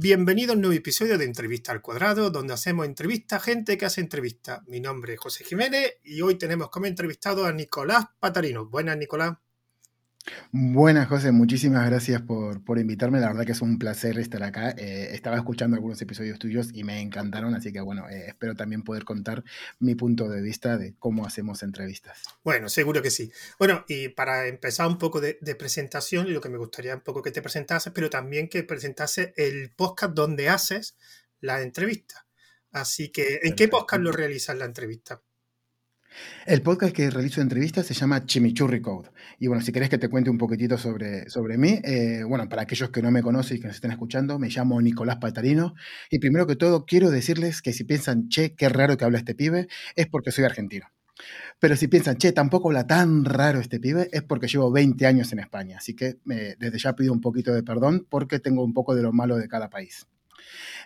Bienvenido a un nuevo episodio de Entrevista al Cuadrado, donde hacemos entrevista a gente que hace entrevista. Mi nombre es José Jiménez y hoy tenemos como entrevistado a Nicolás Patarino. Buenas, Nicolás. Buenas, José, muchísimas gracias por, por, invitarme. La verdad que es un placer estar acá. Eh, estaba escuchando algunos episodios tuyos y me encantaron, así que bueno, eh, espero también poder contar mi punto de vista de cómo hacemos entrevistas. Bueno, seguro que sí. Bueno, y para empezar un poco de, de presentación, lo que me gustaría un poco que te presentases, pero también que presentase el podcast donde haces la entrevista. Así que, ¿en qué podcast lo realizas la entrevista? El podcast que realizo de entrevistas se llama Chimichurri Code. Y bueno, si querés que te cuente un poquitito sobre, sobre mí, eh, bueno, para aquellos que no me conocen y que nos estén escuchando, me llamo Nicolás Patarino. Y primero que todo, quiero decirles que si piensan, che, qué raro que habla este pibe, es porque soy argentino. Pero si piensan, che, tampoco habla tan raro este pibe, es porque llevo 20 años en España. Así que desde ya pido un poquito de perdón porque tengo un poco de lo malo de cada país.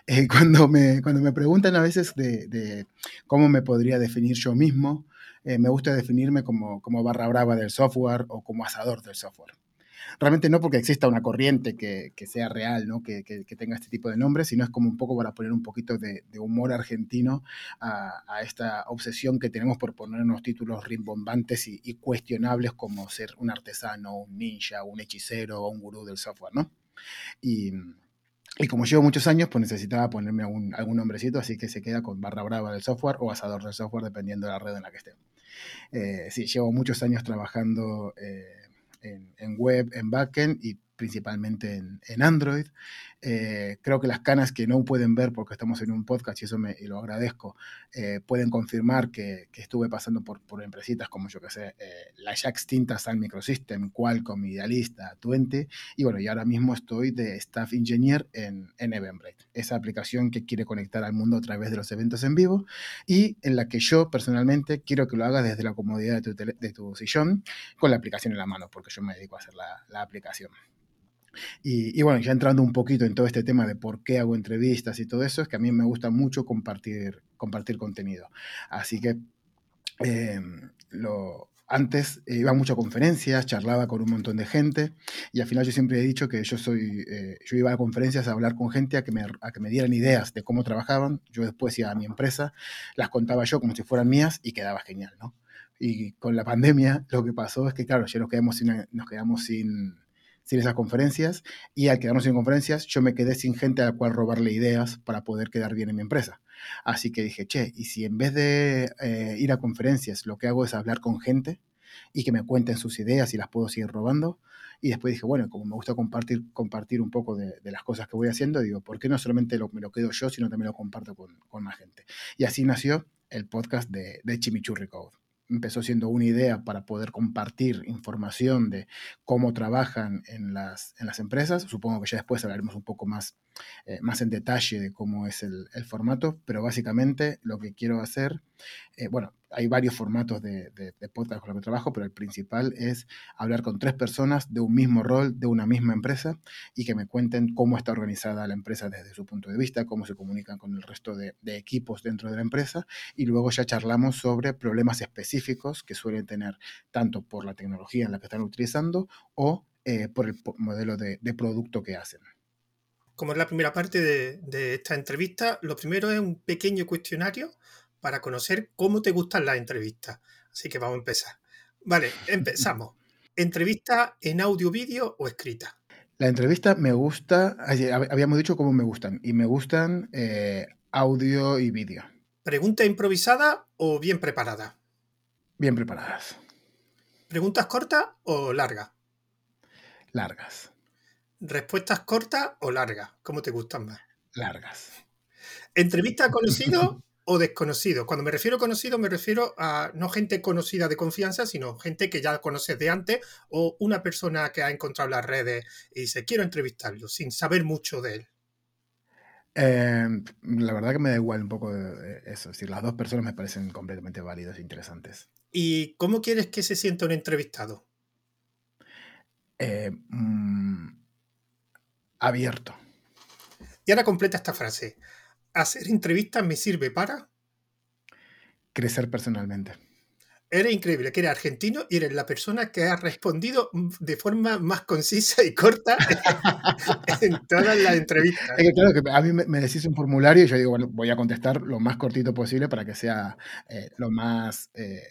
Eh, cuando, me, cuando me preguntan a veces de, de, cómo me podría definir yo mismo, eh, me gusta definirme como, como barra brava del software o como asador del software. Realmente no porque exista una corriente que, que sea real, ¿no? Que, que, tenga este tipo de nombre, sino es como un poco para poner un poquito de, humor argentino a, a, esta obsesión que tenemos por poner unos títulos rimbombantes y, y, cuestionables como ser un artesano, un ninja, un hechicero o un gurú del software, ¿no? Y, y como llevo muchos años, pues necesitaba ponerme algún, algún nombrecito, así que se queda con barra brava del software o asador del software, dependiendo de la red en la que esté. Eh, sí, llevo muchos años trabajando eh, en, en, web, en backend y principalmente en, en Android. Eh, creo que las canas que no pueden ver porque estamos en un podcast y eso me y lo agradezco, eh, pueden confirmar que, que, estuve pasando por, por empresitas como yo que sé, eh, la ya extinta Sun Microsystem, Qualcomm, Idealista, 20 y bueno, y ahora mismo estoy de Staff Engineer en, en Eventbrite, esa aplicación que quiere conectar al mundo a través de los eventos en vivo y en la que yo personalmente quiero que lo hagas desde la comodidad de tu, tele, de tu sillón con la aplicación en la mano porque yo me dedico a hacer la, la aplicación. Y, y, bueno, ya entrando un poquito en todo este tema de por qué hago entrevistas y todo eso, es que a mí me gusta mucho compartir, compartir contenido. Así que eh, lo, antes iba mucho a conferencias, charlaba con un montón de gente y al final yo siempre he dicho que yo soy, eh, yo iba a conferencias a hablar con gente a que, me, a que me dieran ideas de cómo trabajaban. Yo después iba a mi empresa, las contaba yo como si fueran mías y quedaba genial, ¿no? Y con la pandemia lo que pasó es que, claro, ya nos quedamos sin, nos quedamos sin, sin esas conferencias y al quedarnos sin conferencias yo me quedé sin gente a la cual robarle ideas para poder quedar bien en mi empresa. Así que dije, che, y si en vez de eh, ir a conferencias lo que hago es hablar con gente y que me cuenten sus ideas y las puedo seguir robando. Y después dije, bueno, como me gusta compartir, compartir un poco de, las cosas que voy haciendo, digo, ¿por qué no solamente me lo quedo yo, sino también lo comparto con, con más gente? Y así nació el podcast de, de Chimichurri Code empezó siendo una idea para poder compartir información de cómo trabajan en las, en las empresas. Supongo que ya después hablaremos un poco más, eh, más en detalle de cómo es el, el, formato, pero básicamente lo que quiero hacer, eh, bueno, hay varios formatos de, de, de, podcast con los que trabajo, pero el principal es hablar con tres personas de un mismo rol, de una misma empresa, y que me cuenten cómo está organizada la empresa desde su punto de vista, cómo se comunican con el resto de, de equipos dentro de la empresa, y luego ya charlamos sobre problemas específicos que suelen tener tanto por la tecnología en la que están utilizando o eh, por el modelo de, producto que hacen como es la primera parte de, de, esta entrevista, lo primero es un pequeño cuestionario para conocer cómo te gustan las entrevistas. Así que vamos a empezar. Vale, empezamos. ¿Entrevista en audio, vídeo o escrita? La entrevista me gusta, habíamos dicho cómo me gustan, y me gustan eh, audio y vídeo. ¿Pregunta improvisada o bien preparada? Bien preparadas. ¿Preguntas cortas o largas? Largas. ¿Respuestas cortas o largas? ¿Cómo te gustan más? Largas. ¿Entrevista conocido o desconocido. Cuando me refiero a conocido, me refiero a no gente conocida de confianza, sino gente que ya conoces de antes o una persona que ha encontrado las redes y dice, quiero entrevistarlo, sin saber mucho de él. Eh, la verdad que me da igual un poco de eso. Es decir, las dos personas me parecen completamente válidas e interesantes. ¿Y cómo quieres que se sienta un entrevistado? Eh, mmm, abierto. Y ahora completa esta frase hacer entrevistas me sirve para crecer personalmente. eres increíble, que eres argentino y eres la persona que ha respondido de forma más concisa y corta en todas las entrevistas. Es que claro, que a mí me, decís un formulario y yo digo, bueno, voy a contestar lo más cortito posible para que sea eh, lo más... Eh,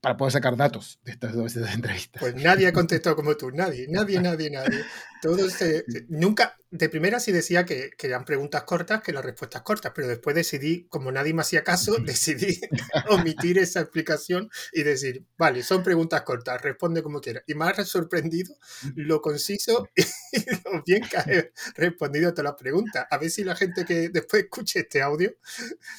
para poder sacar datos de estas dos entrevistas. Pues nadie ha contestado como tú, nadie, nadie, nadie, nadie. Todos, eh, nunca, de primera sí decía que, que, eran preguntas cortas que las respuestas cortas, pero después decidí, como nadie me hacía caso, decidí omitir esa explicación y decir, vale, son preguntas cortas, responde como quieras. Y me ha sorprendido lo conciso y lo bien que has respondido a todas las preguntas. A ver si la gente que después escuche este audio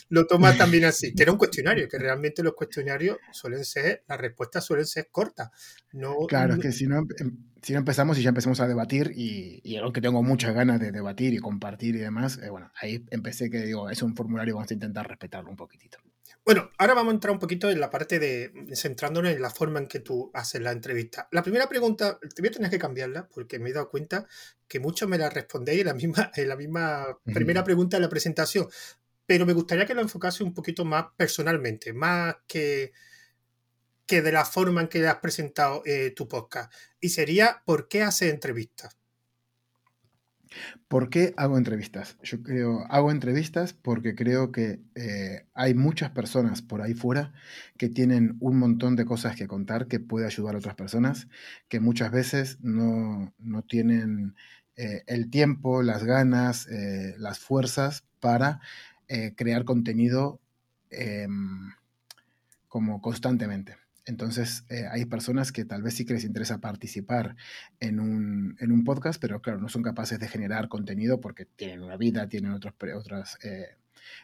lo toma también así, que era un cuestionario, que realmente los cuestionarios suelen ser, las respuestas suelen ser cortas. No, claro, es que si no, em, si no empezamos y ya empezamos a debatir y, y aunque tengo muchas ganas de debatir y compartir y demás, eh, bueno, ahí empecé que digo, es un formulario, vamos a intentar respetarlo un poquitito. Bueno, ahora vamos a entrar un poquito en la parte de centrándonos en la forma en que tú haces la entrevista. La primera pregunta, te voy a tener que cambiarla porque me he dado cuenta que muchos me la respondéis en la misma, en la misma primera pregunta de la presentación, pero me gustaría que lo enfocase un poquito más personalmente, más que de la forma en que has presentado eh, tu podcast. Y sería, ¿por qué haces entrevistas? ¿Por qué hago entrevistas? Yo creo, hago entrevistas porque creo que eh, hay muchas personas por ahí fuera que tienen un montón de cosas que contar que puede ayudar a otras personas, que muchas veces no, tienen eh, el tiempo, las ganas, las fuerzas para crear contenido em, como constantemente. Entonces, eh, hay personas que tal vez sí que les interesa participar en un, en un, podcast, pero claro, no son capaces de generar contenido porque tienen una vida, tienen otros, otras eh,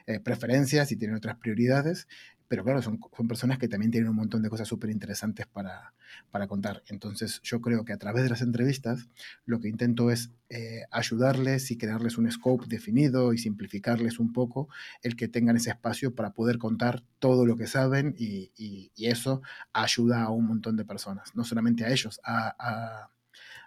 eh, preferencias y tienen otras prioridades. Pero claro, son, son personas que también tienen un montón de cosas súper interesantes para, para, contar. Entonces yo creo que a través de las entrevistas lo que intento es eh, ayudarles y crearles un scope definido y simplificarles un poco el que tengan ese espacio para poder contar todo lo que saben y, y, eso ayuda a un montón de personas, no solamente a ellos, a, a,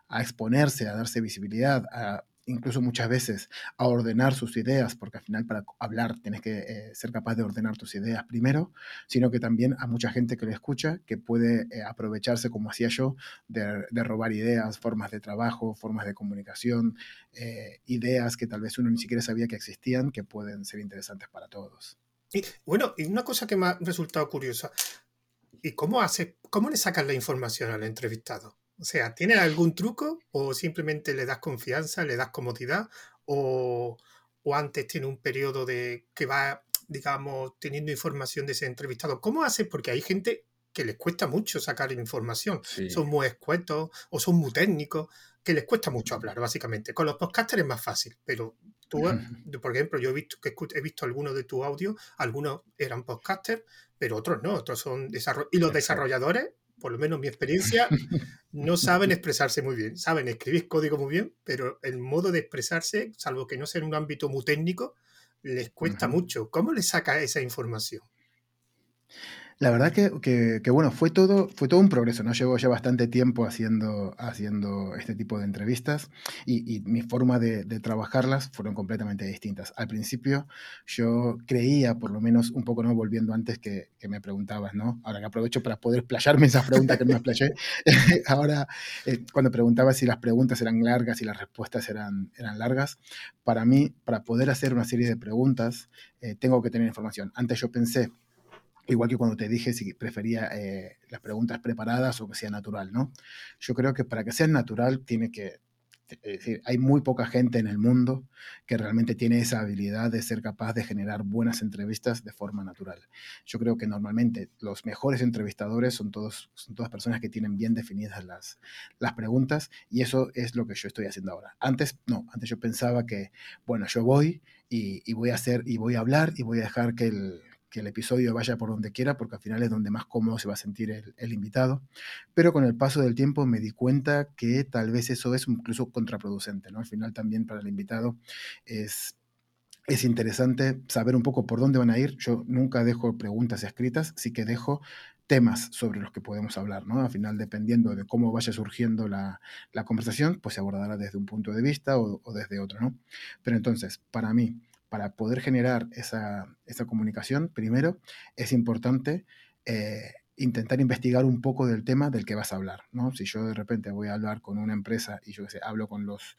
a exponerse, a darse visibilidad, a incluso muchas veces a ordenar sus ideas, porque al final para hablar tienes que eh, ser capaz de ordenar tus ideas primero, sino que también a mucha gente que le escucha que puede eh, aprovecharse, como hacía yo, de, robar ideas, formas de trabajo, formas de comunicación, eh, ideas que tal vez uno ni siquiera sabía que existían, que pueden ser interesantes para todos. Y bueno, y una cosa que me ha resultado curiosa, ¿y cómo hace, cómo le sacas la información al entrevistado? O sea, ¿tiene algún truco o simplemente le das confianza, le das comodidad o, antes tiene un periodo de que va, digamos, teniendo información de ese entrevistado? ¿Cómo hace? Porque hay gente que les cuesta mucho sacar información. Son muy escuetos o son muy técnicos, que les cuesta mucho hablar, básicamente. Con los podcasters es más fácil, pero tú, por ejemplo, yo he visto que he visto algunos de tus audios, algunos eran podcasters, pero otros no, otros son desarrolladores. Y los desarrolladores por lo menos mi experiencia, no saben expresarse muy bien. Saben escribir código muy bien, pero el modo de expresarse, salvo que no sea en un ámbito muy técnico, les cuesta mucho. ¿Cómo les saca esa información? La verdad que, que, bueno, fue todo, fue todo un progreso, ¿no? Llevo ya bastante tiempo haciendo, haciendo este tipo de entrevistas y, y mi forma de, de, trabajarlas fueron completamente distintas. Al principio yo creía, por lo menos un poco, ¿no? Volviendo antes que, que me preguntabas, ¿no? Ahora que aprovecho para poder playarme esas preguntas que no me playé. Ahora, eh, cuando preguntaba si las preguntas eran largas y las respuestas eran, eran largas, para mí, para poder hacer una serie de preguntas, eh, tengo que tener información. Antes yo pensé, Igual que cuando te dije si prefería eh, las preguntas preparadas o que sea natural, ¿no? Yo creo que para que sea natural tiene que, es decir, hay muy poca gente en el mundo que realmente tiene esa habilidad de ser capaz de generar buenas entrevistas de forma natural. Yo creo que normalmente los mejores entrevistadores son, todos, son todas personas que tienen bien definidas las, las preguntas y eso es lo que yo estoy haciendo ahora. Antes, no, antes yo pensaba que, bueno, yo voy y, y voy a hacer y voy a hablar y voy a dejar que el que el episodio vaya por donde quiera, porque al final es donde más cómodo se va a sentir el, invitado. Pero con el paso del tiempo me di cuenta que tal vez eso es incluso contraproducente, ¿no? Al final también para el invitado es es interesante saber un poco por dónde van a ir. Yo nunca dejo preguntas escritas, sí que dejo temas sobre los que podemos hablar, ¿no? Al final, dependiendo de cómo vaya surgiendo la, conversación, pues se abordará desde un punto de vista o, o, desde otro, ¿no? Pero entonces, para mí, para poder generar esa, esa comunicación, primero, es importante eh, intentar investigar un poco del tema del que vas a hablar, ¿no? Si yo de repente voy a hablar con una empresa y yo sé, hablo con los,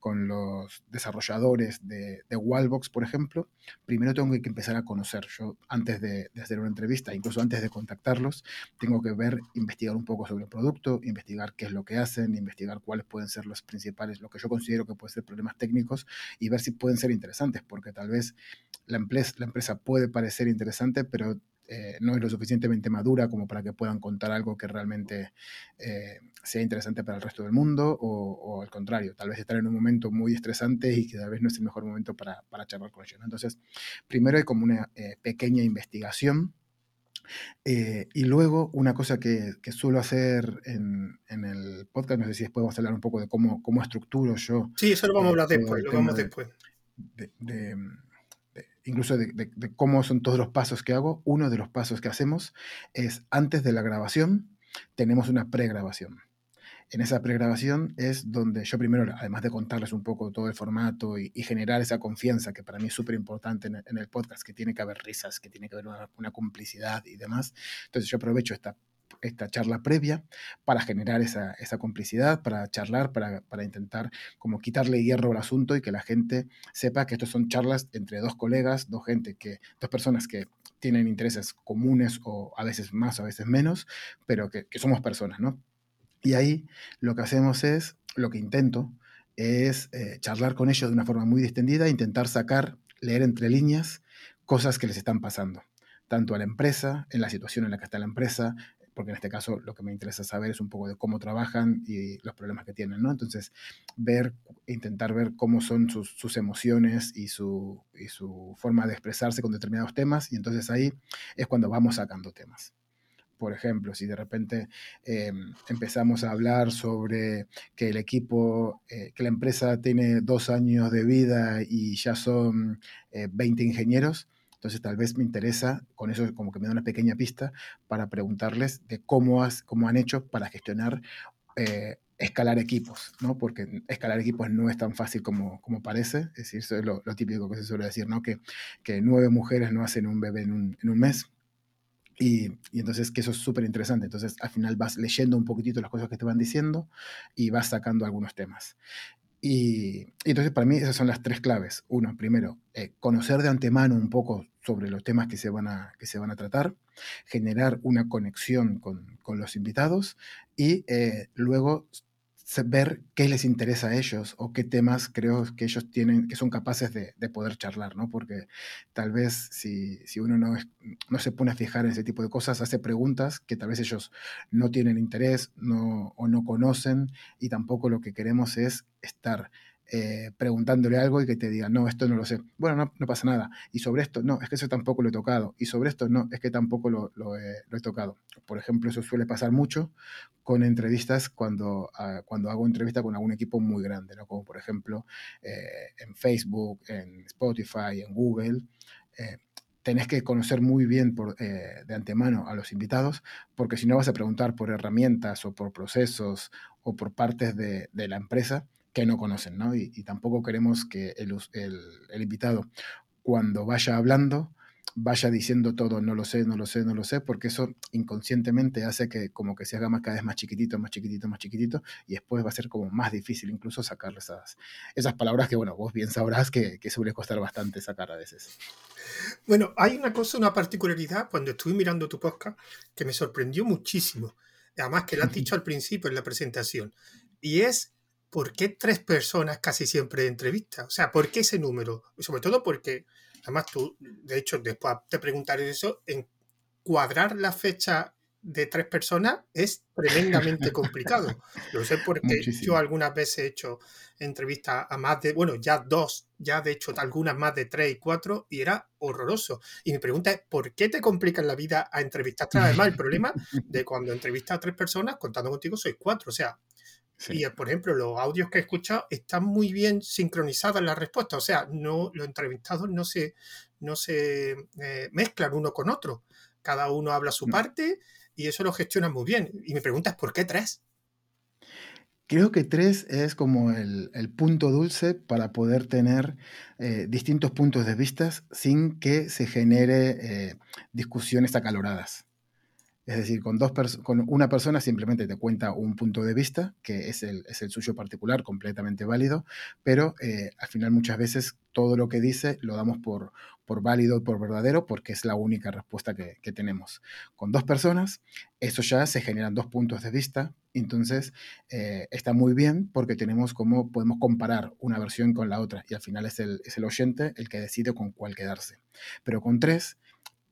con los desarrolladores de, de, Wallbox, por ejemplo, primero tengo que empezar a conocer. Yo antes de, de, hacer una entrevista, incluso antes de contactarlos, tengo que ver, investigar un poco sobre el producto, investigar qué es lo que hacen, investigar cuáles pueden ser los principales, lo que yo considero que pueden ser problemas técnicos y ver si pueden ser interesantes, porque tal vez la empresa, la empresa puede parecer interesante, pero eh, no es lo suficientemente madura como para que puedan contar algo que realmente eh, sea interesante para el resto del mundo o, al contrario, tal vez estar en un momento muy estresante y que tal vez no es el mejor momento para, para charlar con ellos. Entonces, primero hay como una eh, pequeña investigación y luego una cosa que, que suelo hacer en, en, el podcast, no sé si después vamos a hablar un poco de cómo, cómo estructuro yo. Sí, eso lo vamos a hablar después, lo vamos después. de, incluso de, cómo son todos los pasos que hago, uno de los pasos que hacemos es antes de la grabación, tenemos una pregrabación. En esa pregrabación es donde yo primero, además de contarles un poco todo el formato y, generar esa confianza, que para mí es súper importante en, el podcast, que tiene que haber risas, que tiene que haber una, una complicidad y demás. Entonces yo aprovecho esta esta charla previa para generar esa, esa complicidad, para charlar, para, para, intentar como quitarle hierro al asunto y que la gente sepa que estos son charlas entre dos colegas, dos gente que, dos personas que tienen intereses comunes o a veces más, a veces menos, pero que, que somos personas, ¿no? Y ahí lo que hacemos es, lo que intento, es eh, charlar con ellos de una forma muy distendida, intentar sacar, leer entre líneas cosas que les están pasando tanto a la empresa, en la situación en la que está la empresa, porque en este caso lo que me interesa saber es un poco de cómo trabajan y los problemas que tienen, ¿no? Entonces, ver, intentar ver cómo son sus, emociones y su, y su forma de expresarse con determinados temas, y entonces ahí es cuando vamos sacando temas. Por ejemplo, si de repente eh, empezamos a hablar sobre que el equipo, eh, que la empresa tiene dos años de vida y ya son 20 eh, ingenieros, entonces tal vez me interesa, con eso como que me da una pequeña pista para preguntarles de cómo, has, cómo han hecho para gestionar eh, escalar equipos, ¿no? Porque escalar equipos no es tan fácil como, como parece, es decir, eso es lo, típico que se suele decir, ¿no? Que, que, nueve mujeres no hacen un bebé en un, en un mes. Y, y, entonces que eso es súper interesante. Entonces al final vas leyendo un poquitito las cosas que te van diciendo y vas sacando algunos temas. Y, entonces para mí esas son las tres claves. Uno, primero, eh, conocer de antemano un poco sobre los temas que se van a, que se van a tratar, generar una conexión con, con los invitados y eh, luego ver qué les interesa a ellos o qué temas creo que ellos tienen, que son capaces de, de poder charlar, ¿no? Porque tal vez si, si uno no, es, no se pone a fijar en ese tipo de cosas, hace preguntas que tal vez ellos no tienen interés no, o no conocen y tampoco lo que queremos es estar eh, preguntándole algo y que te diga, no, esto no lo sé. Bueno, no, no, pasa nada. Y sobre esto, no, es que eso tampoco lo he tocado. Y sobre esto, no, es que tampoco lo, lo, he, lo he, tocado. Por ejemplo, eso suele pasar mucho con entrevistas cuando, uh, cuando hago entrevista con algún equipo muy grande, ¿no? como por ejemplo eh, en Facebook, en Spotify, en Google. Eh, tenés que conocer muy bien por, eh, de antemano a los invitados, porque si no vas a preguntar por herramientas o por procesos o por partes de, de la empresa que no conocen, ¿no? Y, y tampoco queremos que el, el, el, invitado, cuando vaya hablando, vaya diciendo todo, no lo sé, no lo sé, no lo sé, porque eso inconscientemente hace que como que se haga más, cada vez más chiquitito, más chiquitito, más chiquitito, y después va a ser como más difícil incluso sacar esas, esas palabras que, bueno, vos bien sabrás que, que suele costar bastante sacar a veces. Bueno, hay una cosa, una particularidad, cuando estuve mirando tu podcast, que me sorprendió muchísimo, además que lo has dicho al principio en la presentación, y es ¿por qué tres personas casi siempre de entrevista? O sea, ¿por qué ese número? Sobre todo porque, además tú, de hecho, después te preguntaré eso, en cuadrar la fecha de tres personas es tremendamente complicado. Lo sé porque Muchísimo. yo algunas veces he hecho entrevistas a más de, bueno, ya dos, ya de hecho algunas más de tres y cuatro, y era horroroso. Y mi pregunta es, ¿por qué te complican la vida a entrevistar? Además, el problema de cuando entrevistas a tres personas, contando contigo, sois cuatro. O sea, Sí. Y, por ejemplo, los audios que he escuchado están muy bien sincronizadas las respuestas. O sea, no, los entrevistados no se, no se eh, mezclan uno con otro. Cada uno habla su parte y eso lo gestionan muy bien. Y me preguntas, ¿por qué tres? Creo que tres es como el, el punto dulce para poder tener eh, distintos puntos de vista sin que se genere eh, discusiones acaloradas. Es decir, con, dos con una persona simplemente te cuenta un punto de vista, que es el, es el suyo particular, completamente válido, pero eh, al final muchas veces todo lo que dice lo damos por, por válido, por verdadero, porque es la única respuesta que, que, tenemos. Con dos personas, eso ya se generan dos puntos de vista, entonces eh, está muy bien porque tenemos como podemos comparar una versión con la otra y al final es el, es el oyente el que decide con cuál quedarse. Pero con tres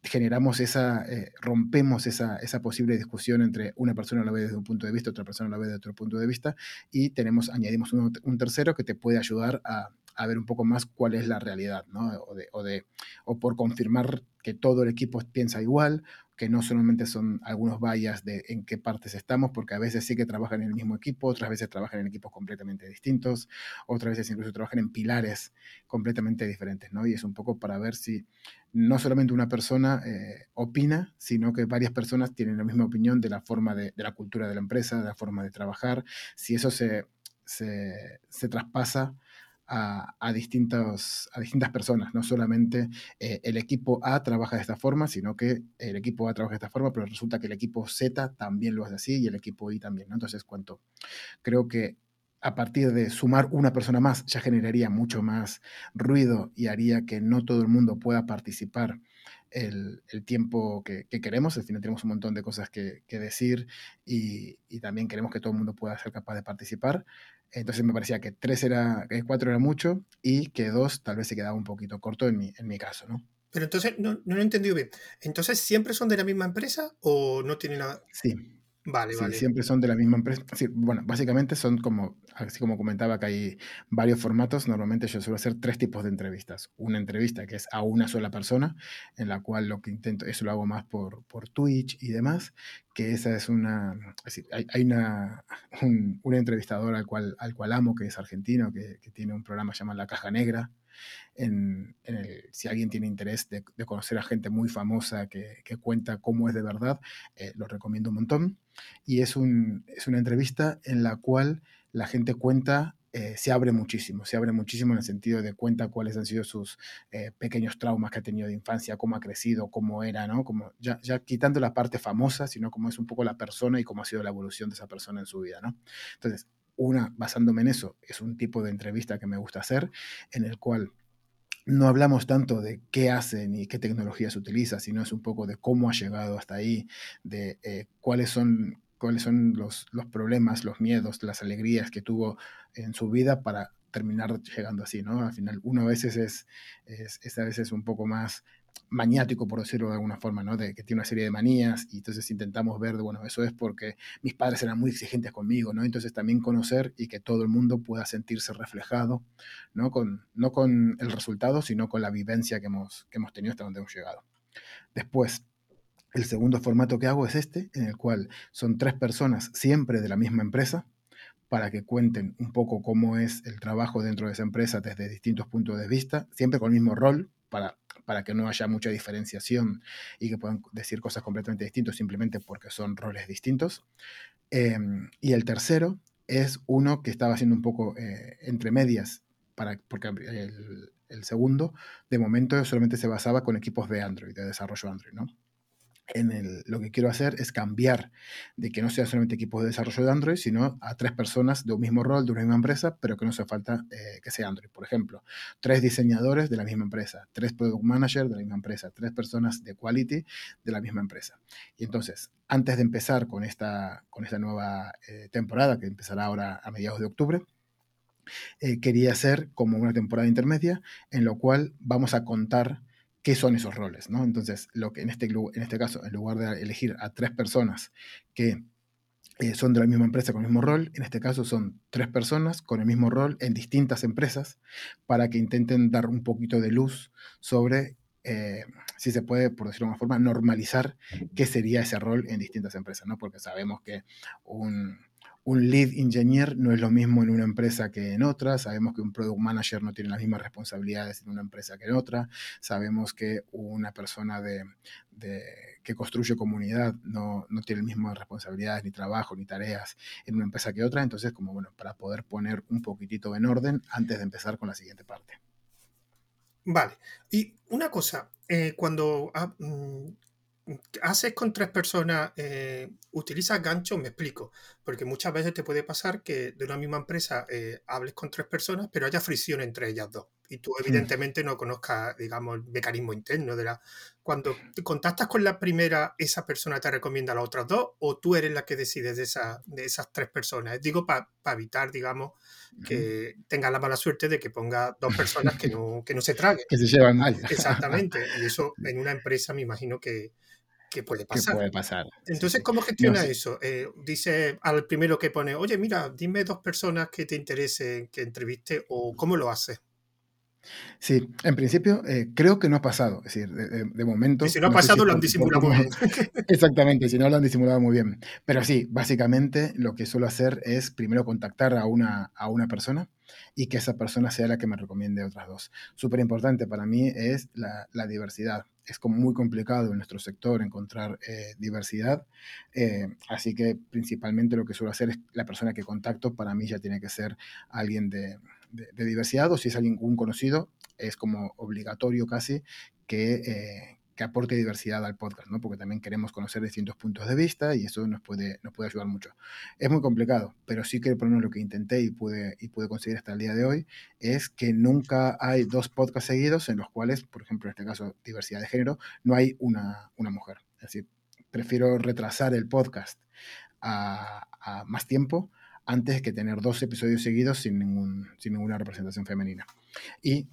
generamos esa, eh, rompemos esa, esa, posible discusión entre una persona la ve desde un punto de vista, otra persona la ve desde otro punto de vista, y tenemos, añadimos un, un tercero que te puede ayudar a, a, ver un poco más cuál es la realidad, ¿no? O, de, o, de, o por confirmar que todo el equipo piensa igual, que no solamente son algunos vallas de en qué partes estamos, porque a veces sí que trabajan en el mismo equipo, otras veces trabajan en equipos completamente distintos, otras veces incluso trabajan en pilares completamente diferentes, ¿no? Y es un poco para ver si no solamente una persona eh, opina, sino que varias personas tienen la misma opinión de la forma de, de, la cultura de la empresa, de la forma de trabajar, si eso se, se, se traspasa a, a, a distintas personas. No solamente eh, el equipo A trabaja de esta forma, sino que el equipo A trabaja de esta forma, pero resulta que el equipo Z también lo hace así y el equipo Y también. ¿no? Entonces, cuanto creo que a partir de sumar una persona más ya generaría mucho más ruido y haría que no todo el mundo pueda participar el, el tiempo que, que, queremos. Al final tenemos un montón de cosas que, decir y, también queremos que todo el mundo pueda ser capaz de participar. Entonces me parecía que tres era, que cuatro era mucho y que dos tal vez se quedaba un poquito corto en mi, en mi caso, ¿no? Pero entonces, no, no lo he entendido bien. ¿Entonces siempre son de la misma empresa o no tienen nada? Sí. Vale, sí, vale. Siempre son de la misma empresa. Sí, bueno, básicamente son como, así como comentaba que hay varios formatos, normalmente yo suelo hacer tres tipos de entrevistas. Una entrevista que es a una sola persona, en la cual lo que intento, eso lo hago más por, por Twitch y demás, que esa es una, es decir, hay, hay, una, un, un entrevistador al cual, al cual amo, que es argentino, que, que tiene un programa llamado La Caja Negra, si alguien tiene interés de, conocer a gente muy famosa que, cuenta cómo es de verdad, eh, lo recomiendo un montón. Y es una entrevista en la cual la gente cuenta eh, se abre muchísimo, se abre muchísimo en el sentido de cuenta cuáles han sido sus eh, pequeños traumas que ha tenido de infancia, cómo ha crecido, cómo era, ¿no? Como ya, ya, quitando la parte famosa, sino cómo es un poco la persona y cómo ha sido la evolución de esa persona en su vida, ¿no? Entonces, una, basándome en eso, es un tipo de entrevista que me gusta hacer, en el cual no hablamos tanto de qué hacen y qué tecnologías utiliza, sino es un poco de cómo ha llegado hasta ahí, de eh, cuáles son, cuáles son los, los, problemas, los miedos, las alegrías que tuvo en su vida para terminar llegando así, ¿no? Al final uno a veces es, es, es veces un poco más maniático, por decirlo de alguna forma, ¿no? De que tiene una serie de manías y entonces intentamos ver, de, bueno, eso es porque mis padres eran muy exigentes conmigo, ¿no? Entonces también conocer y que todo el mundo pueda sentirse reflejado, ¿no? Con, no con el resultado, sino con la vivencia que hemos, que hemos tenido hasta donde hemos llegado. Después, el segundo formato que hago es este, en el cual son tres personas siempre de la misma empresa, para que cuenten un poco cómo es el trabajo dentro de esa empresa desde distintos puntos de vista, siempre con el mismo rol, para para que no haya mucha diferenciación y que puedan decir cosas completamente distintas simplemente porque son roles distintos. Eh, y el tercero es uno que estaba haciendo un poco eh, entre medias, para, porque el, el, segundo de momento solamente se basaba con equipos de Android, de desarrollo Android, ¿no? En el, lo que quiero hacer es cambiar de que no sea solamente equipos de desarrollo de Android, sino a tres personas de un mismo rol, de una misma empresa, pero que no hace falta eh, que sea Android. Por ejemplo, tres diseñadores de la misma empresa, tres product managers de la misma empresa, tres personas de quality de la misma empresa. Y entonces, antes de empezar con esta, con esta nueva eh, temporada, que empezará ahora a mediados de octubre, eh, quería hacer como una temporada intermedia en lo cual vamos a contar qué son esos roles, ¿no? Entonces, lo que en este, en este caso, en lugar de elegir a tres personas que eh, son de la misma empresa con el mismo rol, en este caso son tres personas con el mismo rol en distintas empresas para que intenten dar un poquito de luz sobre, eh, si se puede, por decirlo de una forma, normalizar qué sería ese rol en distintas empresas, ¿no? Porque sabemos que un un lead engineer no es lo mismo en una empresa que en otra, sabemos que un product manager no tiene las mismas responsabilidades en una empresa que en otra, sabemos que una persona de, de que construye comunidad no, no tiene las mismas responsabilidades, ni trabajo, ni tareas en una empresa que otra, entonces como bueno, para poder poner un poquitito en orden antes de empezar con la siguiente parte. Vale, y una cosa, eh, cuando... Ah, mm, haces con tres personas, eh, utilizas ganchos, me explico, porque muchas veces te puede pasar que de una misma empresa eh, hables con tres personas, pero haya fricción entre ellas dos. Y tú Mm. evidentemente no conozcas, digamos, el mecanismo interno de la... Cuando te contactas con la primera, ¿esa persona te recomienda a las otras dos o tú eres la que decides de, esa- de esas tres personas? Digo, para evitar, digamos, que tengas la mala suerte de que ponga dos personas que no, que no se traguen. Que se llevan mal. Exactamente. Y eso en una empresa me imagino que, que puede pasar. puede pasar. Sí, Entonces. ¿cómo gestiona No, eso? Eh, dice al primero que pone, oye, mira, dime dos personas que te interesen que entreviste o cómo lo haces. Sí, en principio eh, creo que no ha pasado. Es decir, de, de- de Y momento. si no ha no sé si pasado, lo han disimulado muy bien. Exactamente, si no lo han disimulado muy bien. Pero sí, básicamente lo que suelo hacer es primero contactar a una, a una persona y que esa persona sea la que me recomiende otras dos. Súper importante para mí es la, la diversidad. Es como muy complicado en nuestro sector encontrar eh, diversidad, eh, así que principalmente lo que suelo hacer es la persona que contacto para mí ya tiene que ser alguien de, diversidad o si es alguien un conocido es como obligatorio casi que, eh, que aporte diversidad al podcast, ¿no? Porque también queremos conocer distintos puntos de vista y eso nos puede, nos puede ayudar mucho. Es muy complicado, pero sí que por lo menos lo que intenté y pude, y pude conseguir hasta el día de hoy es que nunca hay dos podcasts seguidos en los cuales, por ejemplo, en este caso, diversidad de género, no hay una, una mujer. Es decir, prefiero retrasar el podcast a, a más tiempo antes que tener dos episodios seguidos sin, ningún, sin ninguna representación femenina. Y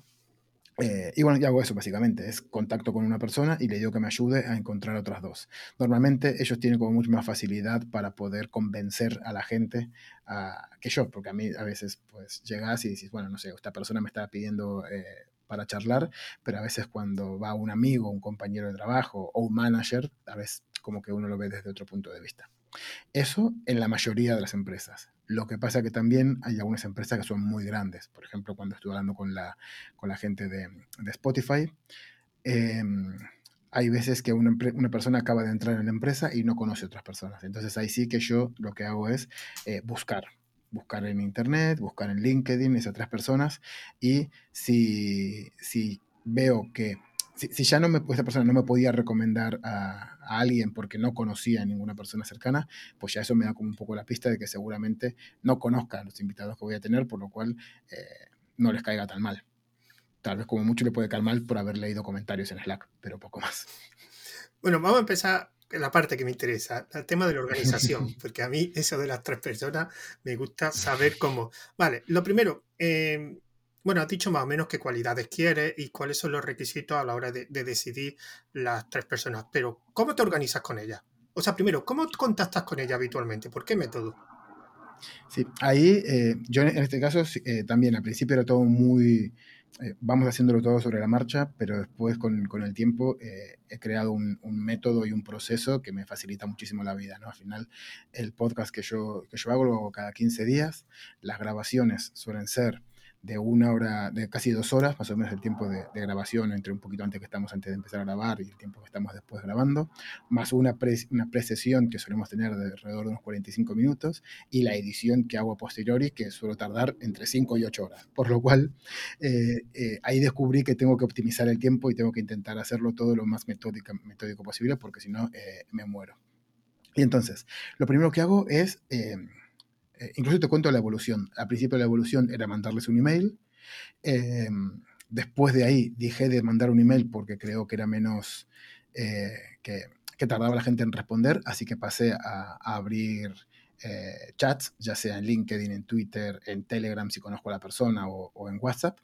eh, y bueno, yo hago eso básicamente, es contacto con una persona y le digo que me ayude a encontrar otras dos. Normalmente ellos tienen como mucha más facilidad para poder convencer a la gente a- que yo, porque a mí a veces pues llegas y dices, bueno, no sé, esta persona me está pidiendo eh, para charlar, pero a veces cuando va un amigo, un compañero de trabajo o un manager, a veces como que uno lo ve desde otro punto de vista. Eso en la mayoría de las empresas. Lo que pasa que también hay algunas empresas que son muy grandes. Por ejemplo, cuando estuve hablando con la, con la gente de, de Spotify, eh, hay veces que una, una persona acaba de entrar en la empresa y no conoce otras personas. Entonces ahí sí que yo lo que hago es eh, buscar. Buscar en internet, buscar en LinkedIn esas tres personas y si, si veo que si, si ya no me, esta persona no me podía recomendar a, a alguien porque no conocía a ninguna persona cercana, pues ya eso me da como un poco la pista de que seguramente no conozca a los invitados que voy a tener, por lo cual eh, no les caiga tan mal. Tal vez como mucho le puede caer mal por haber leído comentarios en Slack, pero poco más. Bueno, vamos a empezar la parte que me interesa, el tema de la organización, porque a mí eso de las tres personas me gusta saber cómo. Vale, lo primero, eh, bueno, has dicho más o menos qué cualidades quieres y cuáles son los requisitos a la hora de, de decidir las tres personas, pero ¿cómo te organizas con ellas? O sea, primero, ¿cómo contactas con ella habitualmente? ¿Por qué método? Sí, ahí eh, yo en este caso eh, también al principio era todo muy, eh, vamos haciéndolo todo sobre la marcha, pero después con, el tiempo he creado un, un método y un proceso que me facilita muchísimo la vida, ¿no? Al final el podcast que yo, que yo hago lo hago cada 15 días, las grabaciones suelen ser de una hora, de casi dos horas, más o menos el tiempo de, grabación, entre un poquito antes que estamos antes de empezar a grabar y el tiempo que estamos después grabando, más una, pre, una precesión que solemos tener de alrededor de unos 45 minutos y la edición que hago a posteriori que suelo tardar entre 5 y 8 horas. Por lo cual, eh, eh, ahí descubrí que tengo que optimizar el tiempo y tengo que intentar hacerlo todo lo más metódica, metódico posible porque si no, eh, me muero. Y entonces, lo primero que hago es... Eh, incluso te cuento la evolución. Al principio la evolución era mandarles un email. Eh, después de ahí dejé de mandar un email porque creo que era menos eh, que, tardaba la gente en responder, así que pasé a, abrir eh, chats, ya sea en LinkedIn, en Twitter, en Telegram si conozco a la persona o en WhatsApp.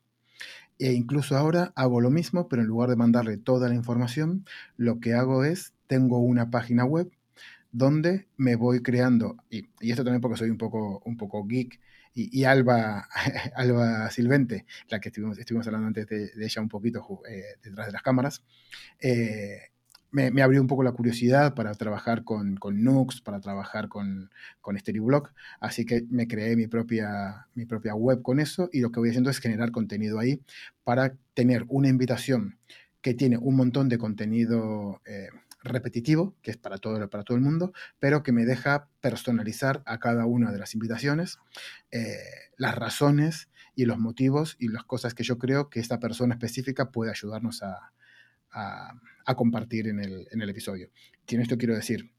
E incluso ahora hago lo mismo, pero en lugar de mandarle toda la información, lo que hago es, tengo una página web donde me voy creando, y, esto también porque soy un poco, un poco geek, y, Alba, Alba Silvente, la que estuvimos, estuvimos hablando antes de, ella un poquito eh, detrás de las cámaras, eh, me, abrió un poco la curiosidad para trabajar con, con Nux, para trabajar con, con Storyblock, así que me creé mi propia, mi propia web con eso, y lo que voy haciendo es generar contenido ahí para tener una invitación que tiene un montón de contenido eh, repetitivo, que es para todo, para todo el mundo, pero que me deja personalizar a cada una de las invitaciones eh, las razones y los motivos y las cosas que yo creo que esta persona específica puede ayudarnos a, a, compartir en el, en el episodio. Con esto quiero decir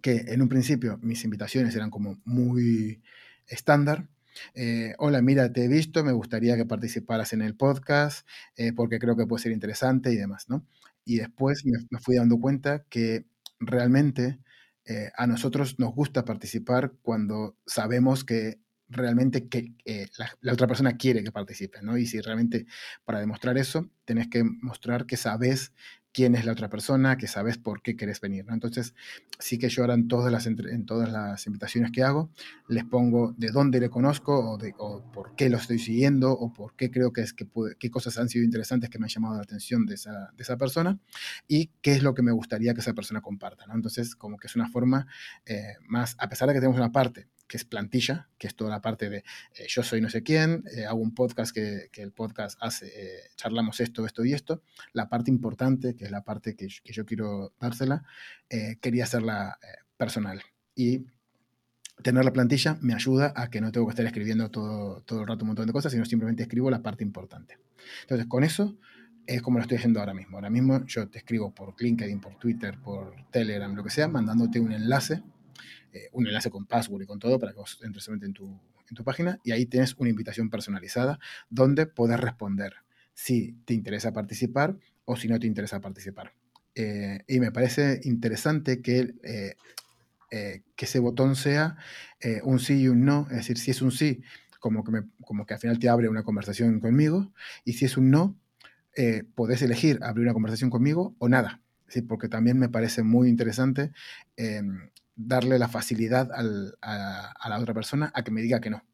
que en un principio mis invitaciones eran como muy estándar, eh, hola, mira, te he visto, me gustaría que participaras en el podcast eh, porque creo que puede ser interesante y demás, ¿no? Y después me, fui dando cuenta que realmente eh, a nosotros nos gusta participar cuando sabemos que realmente que la, la, otra persona quiere que participe, ¿no? Y si realmente para demostrar eso, tenés que mostrar que sabes quién es la otra persona, que sabes por qué querés venir. ¿no? Entonces, sí que yo ahora en todas, las, en todas las invitaciones que hago, les pongo de dónde le conozco o, de, por qué lo estoy siguiendo o por qué creo que es que qué cosas han sido interesantes que me han llamado la atención de esa, de esa persona y qué es lo que me gustaría que esa persona comparta. ¿no? Entonces, como que es una forma eh, más, a pesar de que tenemos una parte que es plantilla, que es toda la parte de eh, yo soy no sé quién, eh, hago un podcast que, que el podcast hace, eh, charlamos esto, esto y esto. La parte importante, que es la parte que, que yo quiero dársela, quería hacerla personal. Y tener la plantilla me ayuda a que no tengo que estar escribiendo todo, todo el rato un montón de cosas, sino simplemente escribo la parte importante. Entonces, con eso es como lo estoy haciendo ahora mismo. Ahora mismo yo te escribo por LinkedIn, por Twitter, por Telegram, lo que sea, mandándote un enlace eh, un enlace con password y con todo para que vos entres en tu, en tu página y ahí tienes una invitación personalizada donde puedes responder si te interesa participar o si no te interesa participar. Eh, y me parece interesante que, eh, que ese botón sea un sí y un no, es decir, si es un sí, como que, como que al final te abre una conversación conmigo, y si es un no, podés elegir abrir una conversación conmigo o nada. ¿sí? Porque también me parece muy interesante em, darle la facilidad a, la otra persona a que me diga que no.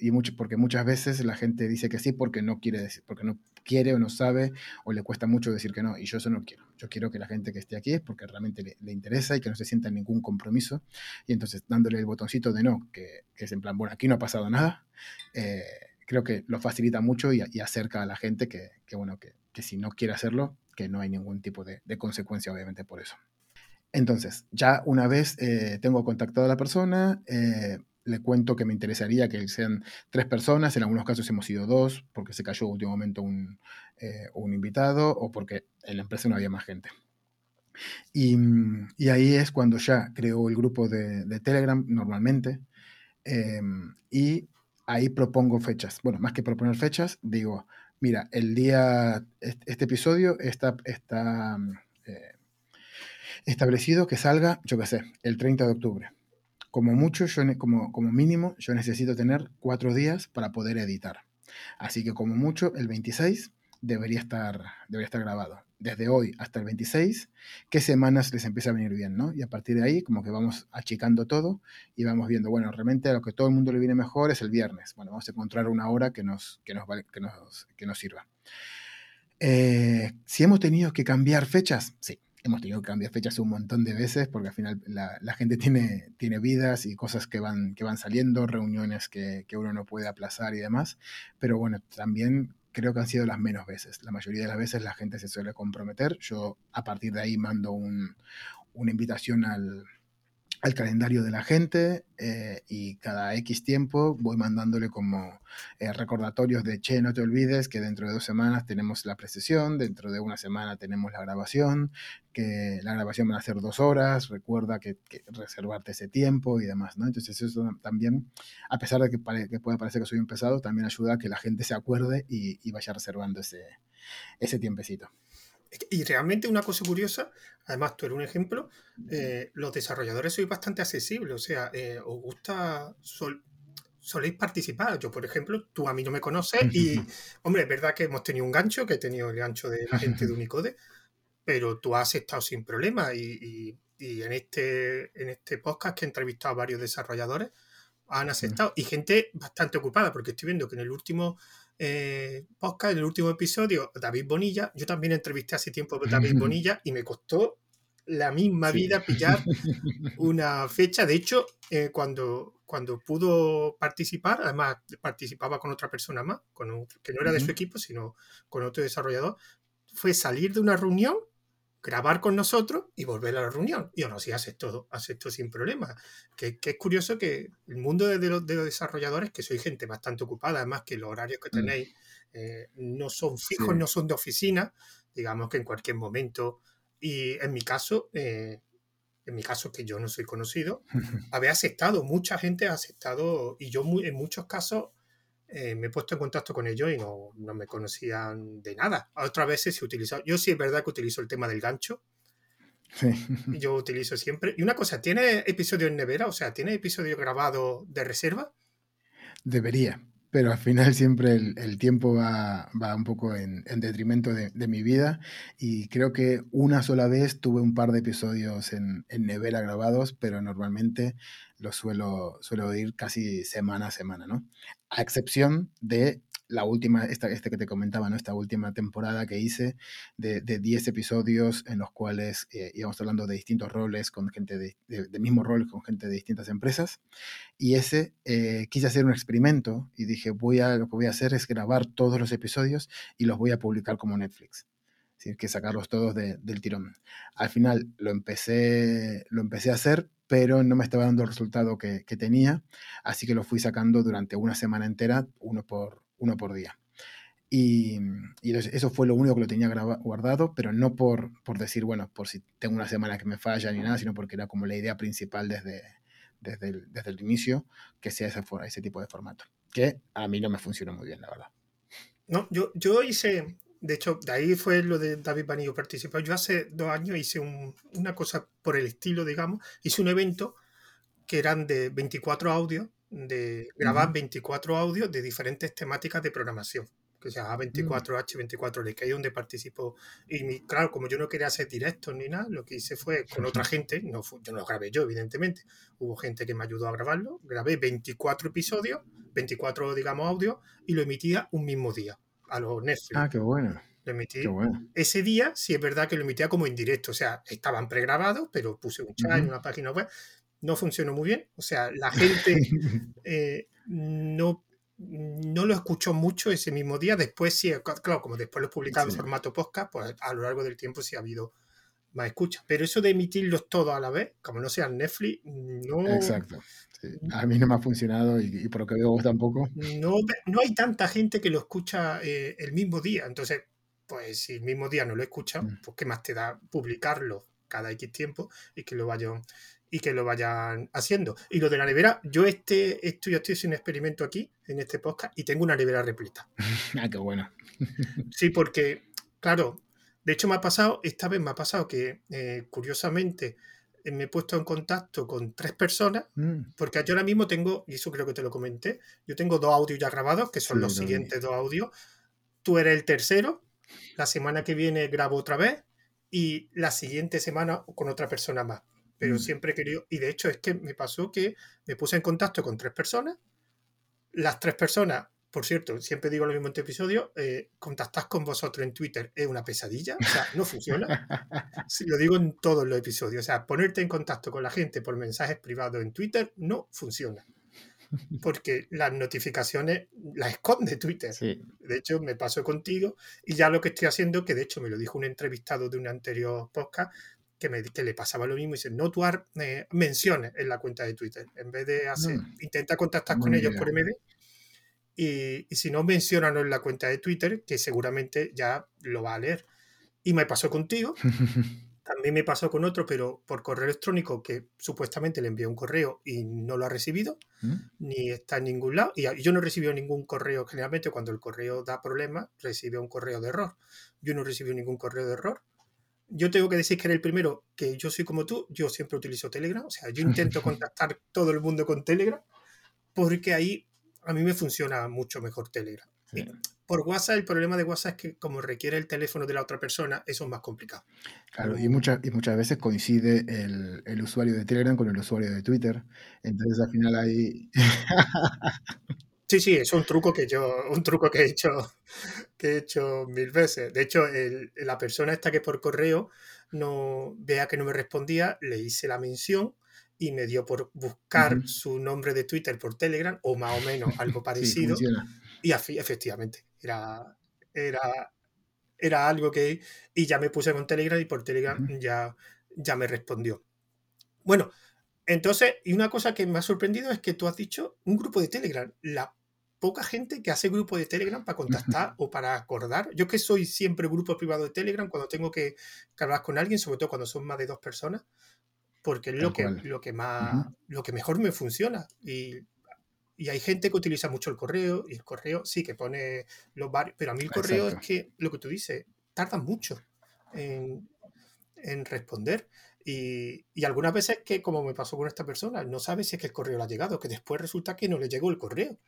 y mucho, porque muchas veces la gente dice que sí porque no quiere decir, porque no quiere o no sabe o le cuesta mucho decir que no. Y yo eso no quiero. Yo quiero que la gente que esté aquí es porque realmente le, interesa y que no se sienta en ningún compromiso. Y entonces dándole el botoncito de no, que, es en plan, bueno, aquí no ha pasado nada, eh, creo que lo facilita mucho y, acerca a la gente que, bueno, que, si no quiere hacerlo, que no hay ningún tipo de consecuencia obviamente por eso. Entonces, ya una vez eh, tengo contactado a la persona, eh, le cuento que me interesaría que sean tres personas, en algunos casos hemos sido dos, porque se cayó último momento un, eh, un, invitado o porque en la empresa no había más gente. Y, y ahí es cuando ya creo el grupo de, Telegram normalmente y ahí propongo fechas. Bueno, más que proponer fechas, digo, mira, el día, este episodio está, está establecido que salga, yo qué sé, el 30 de octubre. Como mucho, yo, como, como mínimo, yo necesito tener cuatro días para poder editar. Así que como mucho, el 26 debería estar, debería estar grabado. Desde hoy hasta el 26, qué semanas les empieza a venir bien, ¿no? Y a partir de ahí, como que vamos achicando todo y vamos viendo, bueno, realmente a lo que todo el mundo le viene mejor es el viernes. Bueno, vamos a encontrar una hora que nos, que nos, que nos, que nos sirva. Eh, si hemos tenido que cambiar fechas, sí, hemos tenido que cambiar fechas un montón de veces porque al final la, gente tiene, tiene vidas y cosas que van, que van saliendo, reuniones que, que, uno no puede aplazar y demás. Pero bueno, también creo que han sido las menos veces. La mayoría de las veces la gente se suele comprometer. Yo a partir de ahí mando un, una invitación al, al calendario de la gente eh, y cada X tiempo voy mandándole como eh, recordatorios de, che, no te olvides que dentro de dos semanas tenemos la precesión, dentro de una semana tenemos la grabación, que la grabación va a ser dos horas, recuerda que, reservarte ese tiempo y demás, ¿no? Entonces eso también, a pesar de que, que pueda parecer que soy un pesado, también ayuda a que la gente se acuerde y, y vaya reservando ese, ese tiempecito. Y realmente una cosa curiosa, además tú eres un ejemplo, eh, los desarrolladores sois bastante accesibles, o sea, eh, os gusta, soléis participar. Yo, por ejemplo, tú a mí no me conoces y, hombre, es verdad que hemos tenido un gancho, que he tenido el gancho de la gente de Unicode, pero tú has estado sin problema y, en, este, en este podcast que he entrevistado a varios desarrolladores, han aceptado y gente bastante ocupada, porque estoy viendo que en el último eh, podcast, en el último episodio, David Bonilla, yo también entrevisté hace tiempo a David Bonilla y me costó la misma vida pillar una fecha. De hecho, eh, cuando, cuando pudo participar, además participaba con otra persona más, con que no era de su equipo, sino con otro desarrollador, fue salir de una reunión grabar con nosotros y volver a la reunión. Y no, sí, acepto, acepto sin problema. Que, que, es curioso que el mundo de los, de los, desarrolladores, que soy gente bastante ocupada, además que los horarios que mm. tenéis eh, no son fijos, no son de oficina, digamos que en cualquier momento. Y en mi caso, eh, en mi caso que yo no soy conocido, había aceptado, mucha gente ha aceptado y yo en muchos casos eh, me he puesto en contacto con ellos y no, no, me conocían de nada. Otras veces se utilizado, yo sí es verdad que utilizo el tema del gancho. Sí. Yo utilizo siempre. Y una cosa, ¿tiene episodio en nevera? O sea, ¿tiene episodio grabado de reserva? Debería, pero al final siempre el, tiempo va, va, un poco en, en detrimento de, mi vida y creo que una sola vez tuve un par de episodios en, en nevera grabados, pero normalmente lo suelo, suelo ir casi semana a semana, ¿no? A excepción de la última, esta, este que te comentaba, ¿no? Esta última temporada que hice de, de 10 episodios en los cuales eh, íbamos hablando de distintos roles con gente de, de, mismo rol con gente de distintas empresas. Y ese eh, quise hacer un experimento y dije, voy a, lo que voy a hacer es grabar todos los episodios y los voy a publicar como Netflix. Es que sacarlos todos del tirón. Al final lo empecé, lo empecé a hacer, pero no me estaba dando el resultado que, que tenía, así que lo fui sacando durante una semana entera, uno por, uno por día. Y, eso fue lo único que lo tenía guardado, pero no por, por decir, bueno, por si tengo una semana que me falla ni nada, sino porque era como la idea principal desde, desde, el, desde el inicio, que sea ese, ese tipo de formato, que a mí no me funcionó muy bien, la verdad. No, yo, yo hice, de hecho, de ahí fue lo de David Banillo participar. Yo hace dos años hice un, una cosa por el estilo, digamos. Hice un evento que eran de 24 audios, de grabar 24 audios de diferentes temáticas de programación, que se llama 24H, 24L, donde participo. Y mi, claro, como yo no quería hacer directos ni nada, lo que hice fue con otra gente, no yo no lo grabé yo, evidentemente. Hubo gente que me ayudó a grabarlo. Grabé 24 episodios, 24, digamos, audios, y lo emitía un mismo día a los Netflix. Ah, qué bueno. Lo emití ese día, sí es verdad que lo emitía como indirecto, o sea, estaban pregrabados, pero puse un chat en una página web. No funcionó muy bien, o sea, la gente eh, no, no lo escuchó mucho ese mismo día. Después sí, claro, como después lo he publicado en formato podcast, pues a lo largo del tiempo sí ha habido más escuchas. Pero eso de emitirlos todos a la vez, como no sea Netflix, no. Exacto. A mí no me ha funcionado y, por lo que veo vos tampoco. No, no hay tanta gente que lo escucha eh, el mismo día. Entonces, pues si el mismo día no lo escuchan, mm. pues qué más te da publicarlo cada X tiempo y que lo vayan y que lo vayan haciendo. Y lo de la nevera, yo este, estoy, estoy haciendo un experimento aquí, en este podcast, y tengo una nevera repleta. ah, qué bueno. sí, porque, claro, de hecho me ha pasado, esta vez me ha pasado que, eh, curiosamente, eh, me he puesto en contacto con tres personas, mm. porque yo ahora mismo tengo, y eso creo que te lo comenté, yo tengo dos audios ya grabados, que son los siguientes dos audios. Tú eres el tercero, la semana que viene grabo otra vez y la siguiente semana con otra persona más. Pero mm. siempre he querido, y de hecho es que me pasó que me puse en contacto con tres personas, las tres personas por cierto, siempre digo lo mismo en este episodio, eh, contactar con vosotros en Twitter es una pesadilla, o sea, no funciona. lo digo en todos los episodios, o sea, ponerte en contacto con la gente por mensajes privados en Twitter no funciona. Porque las notificaciones las esconde Twitter. De hecho, me pasó contigo y ya lo que estoy haciendo, que de hecho me lo dijo un entrevistado de un anterior podcast, que, me, que le pasaba lo mismo y dice, no tú eh, menciones en la cuenta de Twitter. En vez de hacer, mm. intenta contactar con ellos por MD y, si no, mencionan en la cuenta de Twitter, que seguramente ya lo va a leer. Y me pasó contigo, también me pasó con otro, pero por correo electrónico, que supuestamente le envié un correo y no lo ha recibido, ¿Mm? ni está en ningún lado. Y yo no he recibido ningún correo, generalmente cuando el correo da problemas, recibe un correo de error. Yo no he recibido ningún correo de error. Yo tengo que decir que era el primero, que yo soy como tú, yo siempre utilizo Telegram, o sea, yo intento contactar todo el mundo con Telegram, porque ahí a mí me funciona mucho mejor Telegram. Por WhatsApp, el problema de WhatsApp es que como requiere el teléfono de la otra persona, eso es más complicado. Claro, y, muchas y muchas veces coincide el, el, usuario de Telegram con el usuario de Twitter. Entonces al final ahí... sí, sí, es un truco que yo, un truco que he hecho, que he hecho mil veces. De hecho, la persona esta que por correo no vea que no me respondía, le hice la mención y me dio por buscar su nombre de Twitter por Telegram o más o menos algo parecido. y así, efectivamente, era, era, era algo que... Y ya me puse con Telegram y por Telegram ya, ya me respondió. Bueno, entonces, y una cosa que me ha sorprendido es que tú has dicho un grupo de Telegram. La poca gente que hace grupo de Telegram para contactar o para acordar. Yo que soy siempre grupo privado de Telegram cuando tengo que, hablar con alguien, sobre todo cuando son más de dos personas, porque es lo que, lo que más, lo que mejor me funciona. Y, hay gente que utiliza mucho el correo, y el correo sí que pone los varios, pero a mí el correo es que lo que tú dices, tarda mucho en, responder. Y, y, algunas veces que, como me pasó con esta persona, no sabe si es que el correo le ha llegado, que después resulta que no le llegó el correo.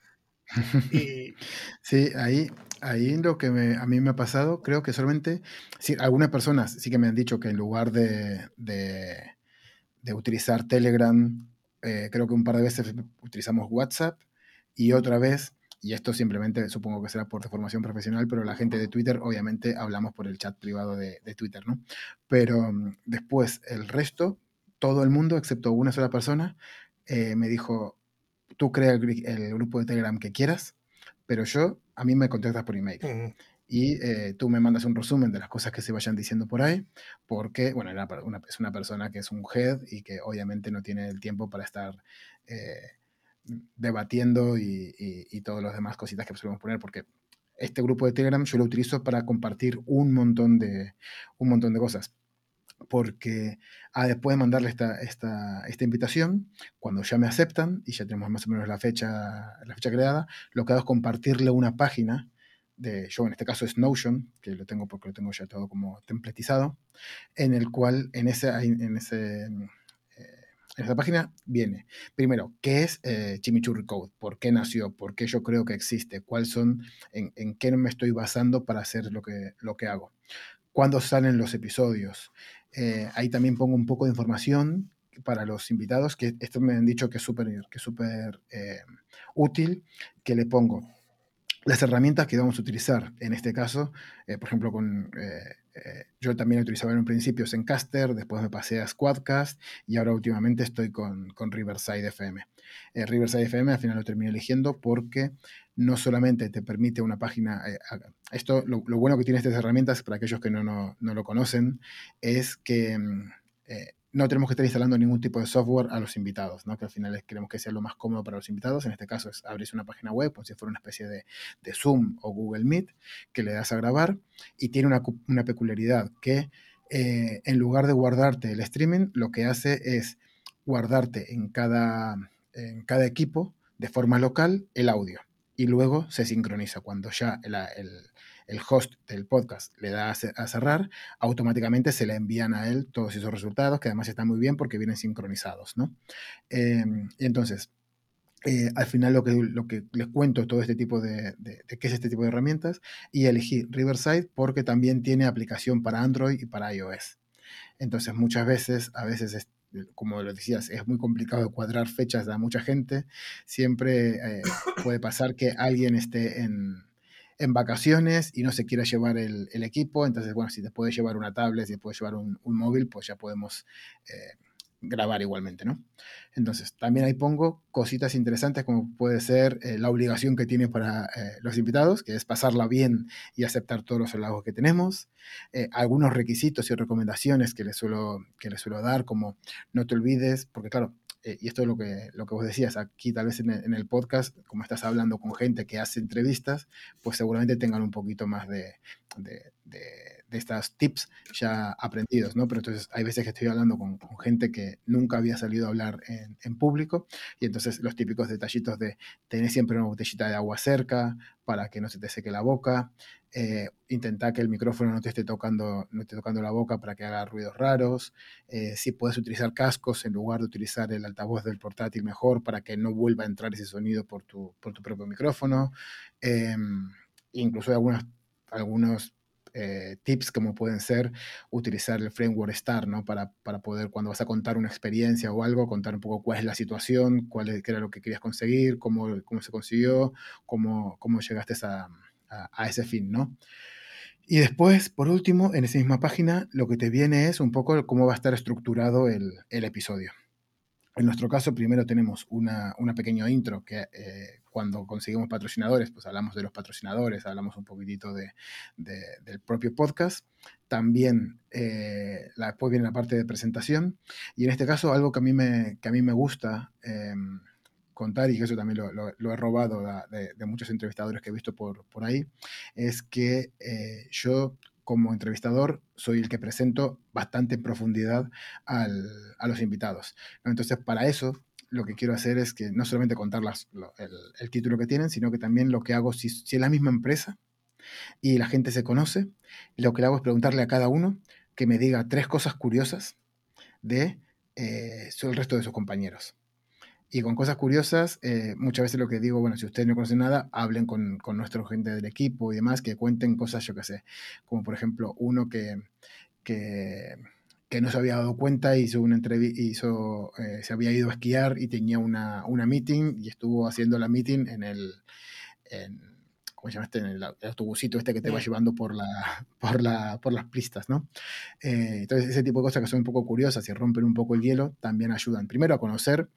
Sí, ahí, ahí lo que a mí me ha pasado, creo que solamente, sí, algunas personas sí que me han dicho que en lugar de, de, utilizar Telegram, eh, creo que un par de veces utilizamos WhatsApp y otra vez, y esto simplemente supongo que será por formación profesional, pero la gente de Twitter, obviamente hablamos por el chat privado de, Twitter, ¿no? Pero mm, después el resto, todo el mundo, excepto una sola persona, eh, me dijo, tú crea el, grupo de Telegram que quieras, pero yo, a mí me contactas por email. Y eh, tú me mandas un resumen de las cosas que se vayan diciendo por ahí, porque, bueno, era una, es una persona que es un head y que obviamente no tiene el tiempo para estar eh, debatiendo y, y, todas las demás cositas que podemos poner, porque este grupo de Telegram yo lo utilizo para compartir un montón de, un montón de cosas porque ah, después de mandarle esta, esta, esta, invitación, cuando ya me aceptan y ya tenemos más o menos la fecha, la fecha creada, lo que hago es compartirle una página de, yo en este caso es Notion, que lo tengo porque lo tengo ya todo como templetizado, en el cual en, ese, en, ese, en esa página viene, primero, ¿qué es eh, Chimichurri Code? ¿Por qué nació? ¿Por qué yo creo que existe? ¿Cuáles son, en, en, qué me estoy basando para hacer lo que, lo que hago? ¿Cuándo salen los episodios? Eh, ahí también pongo un poco de información para los invitados, que esto me han dicho que es súper que super, eh, útil, que le pongo las herramientas que vamos a utilizar. En este caso, eh, por ejemplo, con, yo también utilizaba en un principio Zencaster, después me pasé a Squadcast y ahora últimamente estoy con, con Riverside FM. Riverside FM al final lo terminé eligiendo porque no solamente te permite una página, eh, esto lo, bueno que tiene estas herramientas para aquellos que no, no, lo conocen es que mm, eh, no tenemos que estar instalando ningún tipo de software a los invitados, ¿no? que al final queremos que sea lo más cómodo para los invitados. En este caso es abrirse una página web, como si fuera una especie de, Zoom o Google Meet, que le das a grabar y tiene una, peculiaridad que eh, en lugar de guardarte el streaming, lo que hace es guardarte en cada, en cada equipo de forma local el audio y luego se sincroniza. Cuando ya el, el, host del podcast le da a, cerrar, automáticamente se le envían a él todos esos resultados, que además están muy bien porque vienen sincronizados. ¿no? Em, y entonces, eh, al final lo que, lo que les cuento todo este tipo de, de, qué es este tipo de herramientas y elegí Riverside porque también tiene aplicación para Android y para iOS. Entonces muchas veces, a veces como lo decías, es muy complicado cuadrar fechas a mucha gente. Siempre eh, puede pasar que alguien esté en, en, vacaciones y no se quiera llevar el, el, equipo. Entonces, bueno, si te puede llevar una tablet, si te puede llevar un, un móvil, pues ya podemos eh, grabar igualmente, ¿no? Entonces, también ahí pongo cositas interesantes como puede ser eh, la obligación que tiene para eh, los invitados, que es pasarla bien y aceptar todos los halagos que tenemos, eh, algunos requisitos y recomendaciones que les, suelo, que les suelo dar, como no te olvides, porque claro, y esto es lo que, lo que vos decías, aquí tal vez en el, podcast, como estás hablando con gente que hace entrevistas, pues seguramente tengan un poquito más de de estos tips ya aprendidos, ¿no? Pero entonces hay veces que estoy hablando con, gente que nunca había salido a hablar en, público y entonces los típicos detallitos de tener siempre una botellita de agua cerca para que no se te seque la boca, eh, intentar que el micrófono no te esté tocando, no esté tocando la boca para que haga ruidos raros, eh, si puedes utilizar cascos en lugar de utilizar el altavoz del portátil mejor para que no vuelva a entrar ese sonido por tu, por tu propio micrófono, em, incluso algunos algunos eh, tips como pueden ser utilizar el framework STAR, ¿no? Para, para, poder, cuando vas a contar una experiencia o algo, contar un poco cuál es la situación, cuál es, era lo que querías conseguir, cómo, cómo se consiguió, cómo, cómo llegaste a, a, ese fin, ¿no? Y después, por último, en esa misma página, lo que te viene es un poco cómo va a estar estructurado el, el episodio. En nuestro caso, primero tenemos una, una pequeña intro que eh, cuando conseguimos patrocinadores, pues hablamos de los patrocinadores, hablamos un poquitito de, del propio podcast. También eh, después viene la parte de presentación. Y en este caso, algo que a mí me, que a mí me gusta em, contar, y eso también lo, he robado de, muchos entrevistadores que he visto por, por ahí, es que eh, yo como entrevistador soy el que presento bastante en profundidad a los invitados. Entonces, para eso, lo que quiero hacer es que no solamente contar el, título que tienen, sino que también lo que hago, si, si es la misma empresa y la gente se conoce, lo que le hago es preguntarle a cada uno que me diga tres cosas curiosas de eh, el resto de sus compañeros. Y con cosas curiosas, eh, muchas veces lo que digo, bueno, si ustedes no conocen nada, hablen con, con nuestra gente del equipo y demás, que cuenten cosas, yo qué sé, como por ejemplo uno que, que, que no se había dado cuenta, hizo una entrevista, eh, se había ido a esquiar y tenía una, una meeting y estuvo haciendo la meeting en el... En, ¿cómo se llama este? En el, autobusito este que te va llevando por, la, por, la, por las pistas, ¿no? Eh, entonces, ese tipo de cosas que son un poco curiosas y rompen un poco el hielo también ayudan. Primero a conocer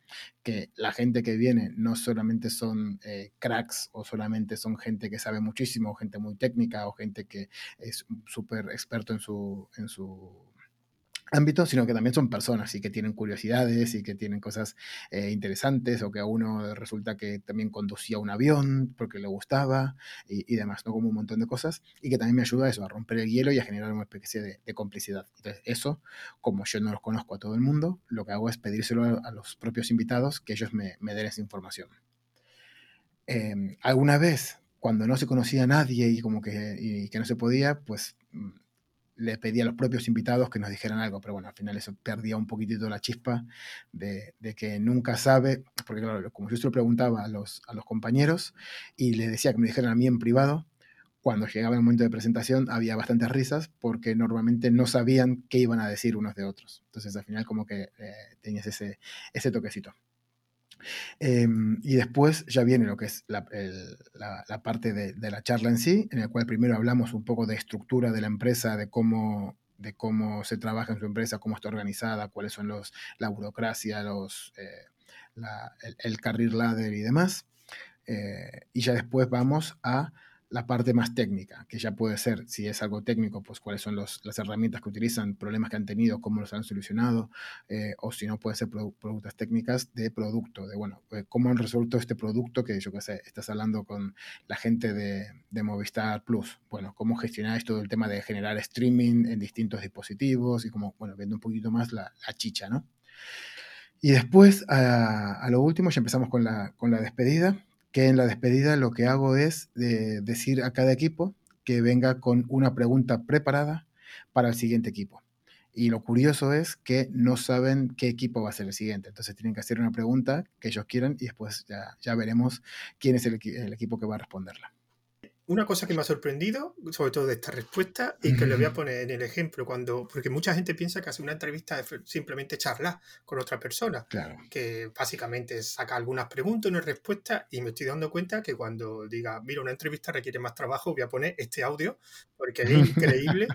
que la gente que viene no solamente son eh, cracks o solamente son gente que sabe muchísimo, gente muy técnica o gente que es súper experto en su, en su ámbito, sino que también son personas y que tienen curiosidades y que tienen cosas eh, interesantes o que a uno resulta que también conducía un avión porque le gustaba y, demás, ¿no? Como un montón de cosas y que también me ayuda a eso, a romper el hielo y a generar una especie de, complicidad. Entonces, eso, como yo no los conozco a todo el mundo, lo que hago es pedírselo a, los propios invitados que ellos me, den esa información. Em, alguna vez, cuando no se conocía a nadie y como que, y que no se podía, pues mm, le pedí a los propios invitados que nos dijeran algo, pero bueno, al final eso perdía un poquitito la chispa de, que nunca sabe, porque claro, como yo se lo preguntaba a los, a los compañeros y les decía que me dijeran a mí en privado, cuando llegaba el momento de presentación había bastantes risas porque normalmente no sabían qué iban a decir unos de otros. Entonces al final como que eh, tenías ese, ese toquecito. Em, y después ya viene lo que es la, parte de, la charla en sí, en el cual primero hablamos un poco de estructura de la empresa, de cómo, de cómo se trabaja en su empresa, cómo está organizada, cuáles son los, la burocracia, los, eh, el, el, career ladder y demás. Eh, y ya después vamos a la parte más técnica, que ya puede ser, si es algo técnico, pues cuáles son las herramientas que utilizan, problemas que han tenido, cómo los han solucionado, eh, o si no, puede ser productos técnicas de producto, de bueno, eh, cómo han resuelto este producto que yo qué sé, estás hablando con la gente de, Movistar Plus, bueno, cómo gestionáis todo el tema de generar streaming en distintos dispositivos y como, bueno, viendo un poquito más la, chicha, ¿no? Y después, a, a, lo último, ya empezamos con la, con la despedida, que en la despedida lo que hago es decir a cada equipo que venga con una pregunta preparada para el siguiente equipo. Y lo curioso es que no saben qué equipo va a ser el siguiente. Entonces tienen que hacer una pregunta que ellos quieran y después ya, ya veremos quién es el equipo que va a responderla una cosa que me ha sorprendido, sobre todo de esta respuesta, y que le voy a poner en el ejemplo, cuando, porque mucha gente piensa que hacer una entrevista es simplemente charlar con otra persona, que básicamente saca algunas preguntas, una respuesta, y me estoy dando cuenta que cuando diga, mira, una entrevista requiere más trabajo, voy a poner este audio, porque es increíble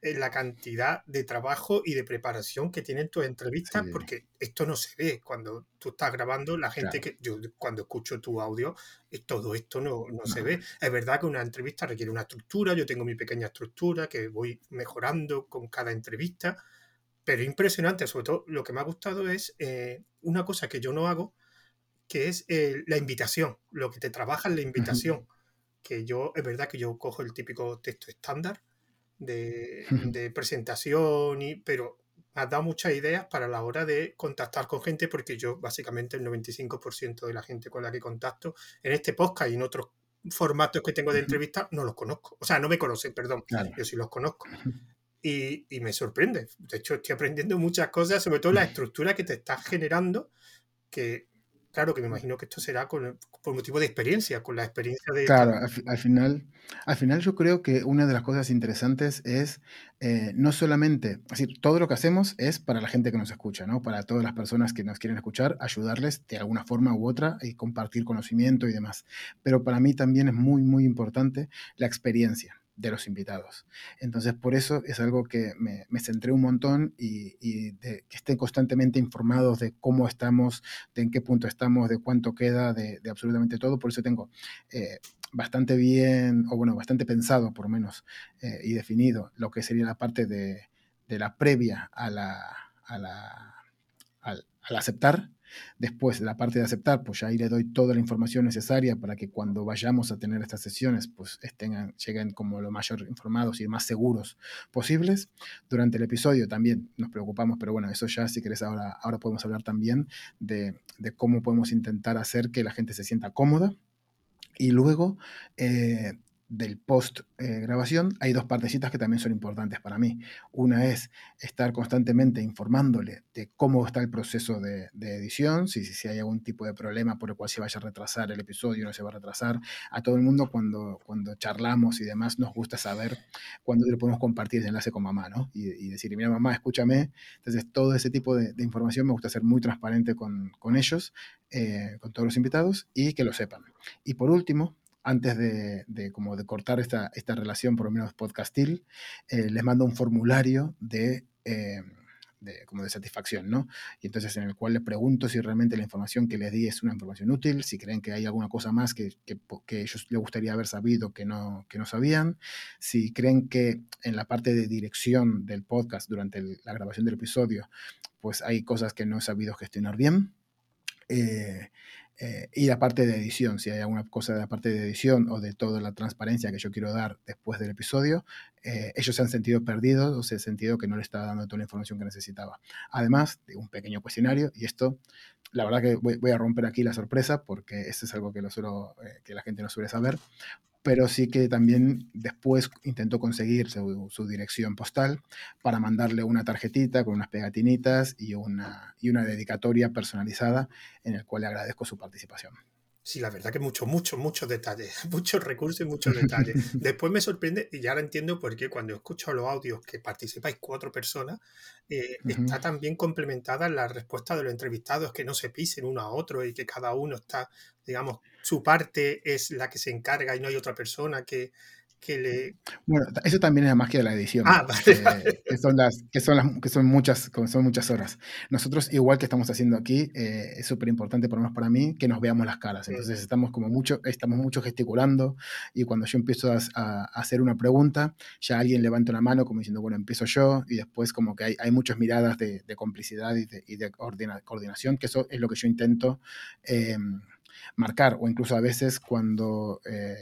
la cantidad de trabajo y de preparación que tienen tus entrevistas, porque esto no se ve. Cuando tú estás grabando, la gente que yo cuando escucho tu audio, eh, todo esto no, no, se ve. Es verdad que una entrevista requiere una estructura, yo tengo mi pequeña estructura que voy mejorando con cada entrevista, pero impresionante, sobre todo lo que me ha gustado es eh, una cosa que yo no hago, que es eh, la invitación, lo que te trabaja en la invitación. Que yo, es verdad que yo cojo el típico texto estándar, de, presentación, y, pero me has dado muchas ideas para la hora de contactar con gente, porque yo básicamente el 95% de la gente con la que contacto en este podcast y en otros formatos que tengo de entrevista no los conozco. O sea, no me conocen, perdón, yo sí los conozco. Y, y, me sorprende. De hecho, estoy aprendiendo muchas cosas, sobre todo la estructura que te estás generando, que claro que me imagino que esto será con, por motivo de experiencia, con la experiencia de... Claro, al, final, al final yo creo que una de las cosas interesantes es eh, no solamente, es decir, todo lo que hacemos es para la gente que nos escucha, ¿no? Para todas las personas que nos quieren escuchar, ayudarles de alguna forma u otra y compartir conocimiento y demás. Pero para mí también es muy, muy importante la experiencia de los invitados. Entonces, por eso es algo que me, centré un montón y, que estén constantemente informados de cómo estamos, de en qué punto estamos, de cuánto queda, de, absolutamente todo. Por eso tengo eh, bastante bien, o bueno, bastante pensado por lo menos, eh, y definido lo que sería la parte de, la previa a la, a la al aceptar, Después, de la parte de aceptar, pues ahí le doy toda la información necesaria para que cuando vayamos a tener estas sesiones, pues estén, lleguen como lo mayor informados y más seguros posibles. Durante el episodio también nos preocupamos, pero bueno, eso ya si querés ahora, ahora podemos hablar también de, de cómo podemos intentar hacer que la gente se sienta cómoda. Y luego, eh, del post grabación, hay dos partecitas que también son importantes para mí. Una es estar constantemente informándole de cómo está el proceso de, edición, si, si, hay algún tipo de problema por el cual se vaya a retrasar el episodio, no se va a retrasar. A todo el mundo cuando, cuando charlamos y demás nos gusta saber cuándo le podemos compartir ese enlace con mamá, ¿no? Y, y decir, mira mamá, escúchame. Entonces todo ese tipo de, información me gusta ser muy transparente con, con ellos, eh, con todos los invitados y que lo sepan. Y por último, antes de, como de cortar esta, esta, relación, por lo menos podcastil, eh, les mando un formulario de, eh, como de satisfacción, ¿no? Y entonces en el cual les pregunto si realmente la información que les di es una información útil, si creen que hay alguna cosa más que, que, que ellos les gustaría haber sabido que no, que no sabían, si creen que en la parte de dirección del podcast durante la grabación del episodio, pues hay cosas que no he sabido gestionar bien. Eh, eh, y la parte de edición, si hay alguna cosa de la parte de edición o de toda la transparencia que yo quiero dar después del episodio, eh, ellos se han sentido perdidos o se han sentido que no le estaba dando toda la información que necesitaba. Además de un pequeño cuestionario, y esto, la verdad que voy, a romper aquí la sorpresa porque esto es algo que, lo suelo, que la gente no suele saber, pero sí que también después intentó conseguir su, dirección postal para mandarle una tarjetita con unas pegatinitas y una, y una dedicatoria personalizada en el cual le agradezco su participación. Sí, la verdad que mucho, mucho, muchos detalles, muchos recursos y muchos detalles. Después me sorprende, y ya ahora entiendo por qué cuando escucho los audios que participáis cuatro personas, eh, está también complementada la respuesta de los entrevistados, que no se pisen uno a otro y que cada uno está, digamos, su parte es la que se encarga y no hay otra persona que, que le... Bueno, eso también es la magia de la edición. Ah, vale, Que son las, que son las, que son muchas, son muchas horas. Nosotros, igual que estamos haciendo aquí, eh, es súper importante, por lo menos para mí, que nos veamos las caras. Entonces estamos como mucho, estamos mucho gesticulando y cuando yo empiezo a, hacer una pregunta, ya alguien levanta una mano como diciendo, bueno, empiezo yo y después como que hay, hay muchas miradas de, complicidad y de, y de coordinación, que eso es lo que yo intento eh, marcar o incluso a veces cuando... Eh,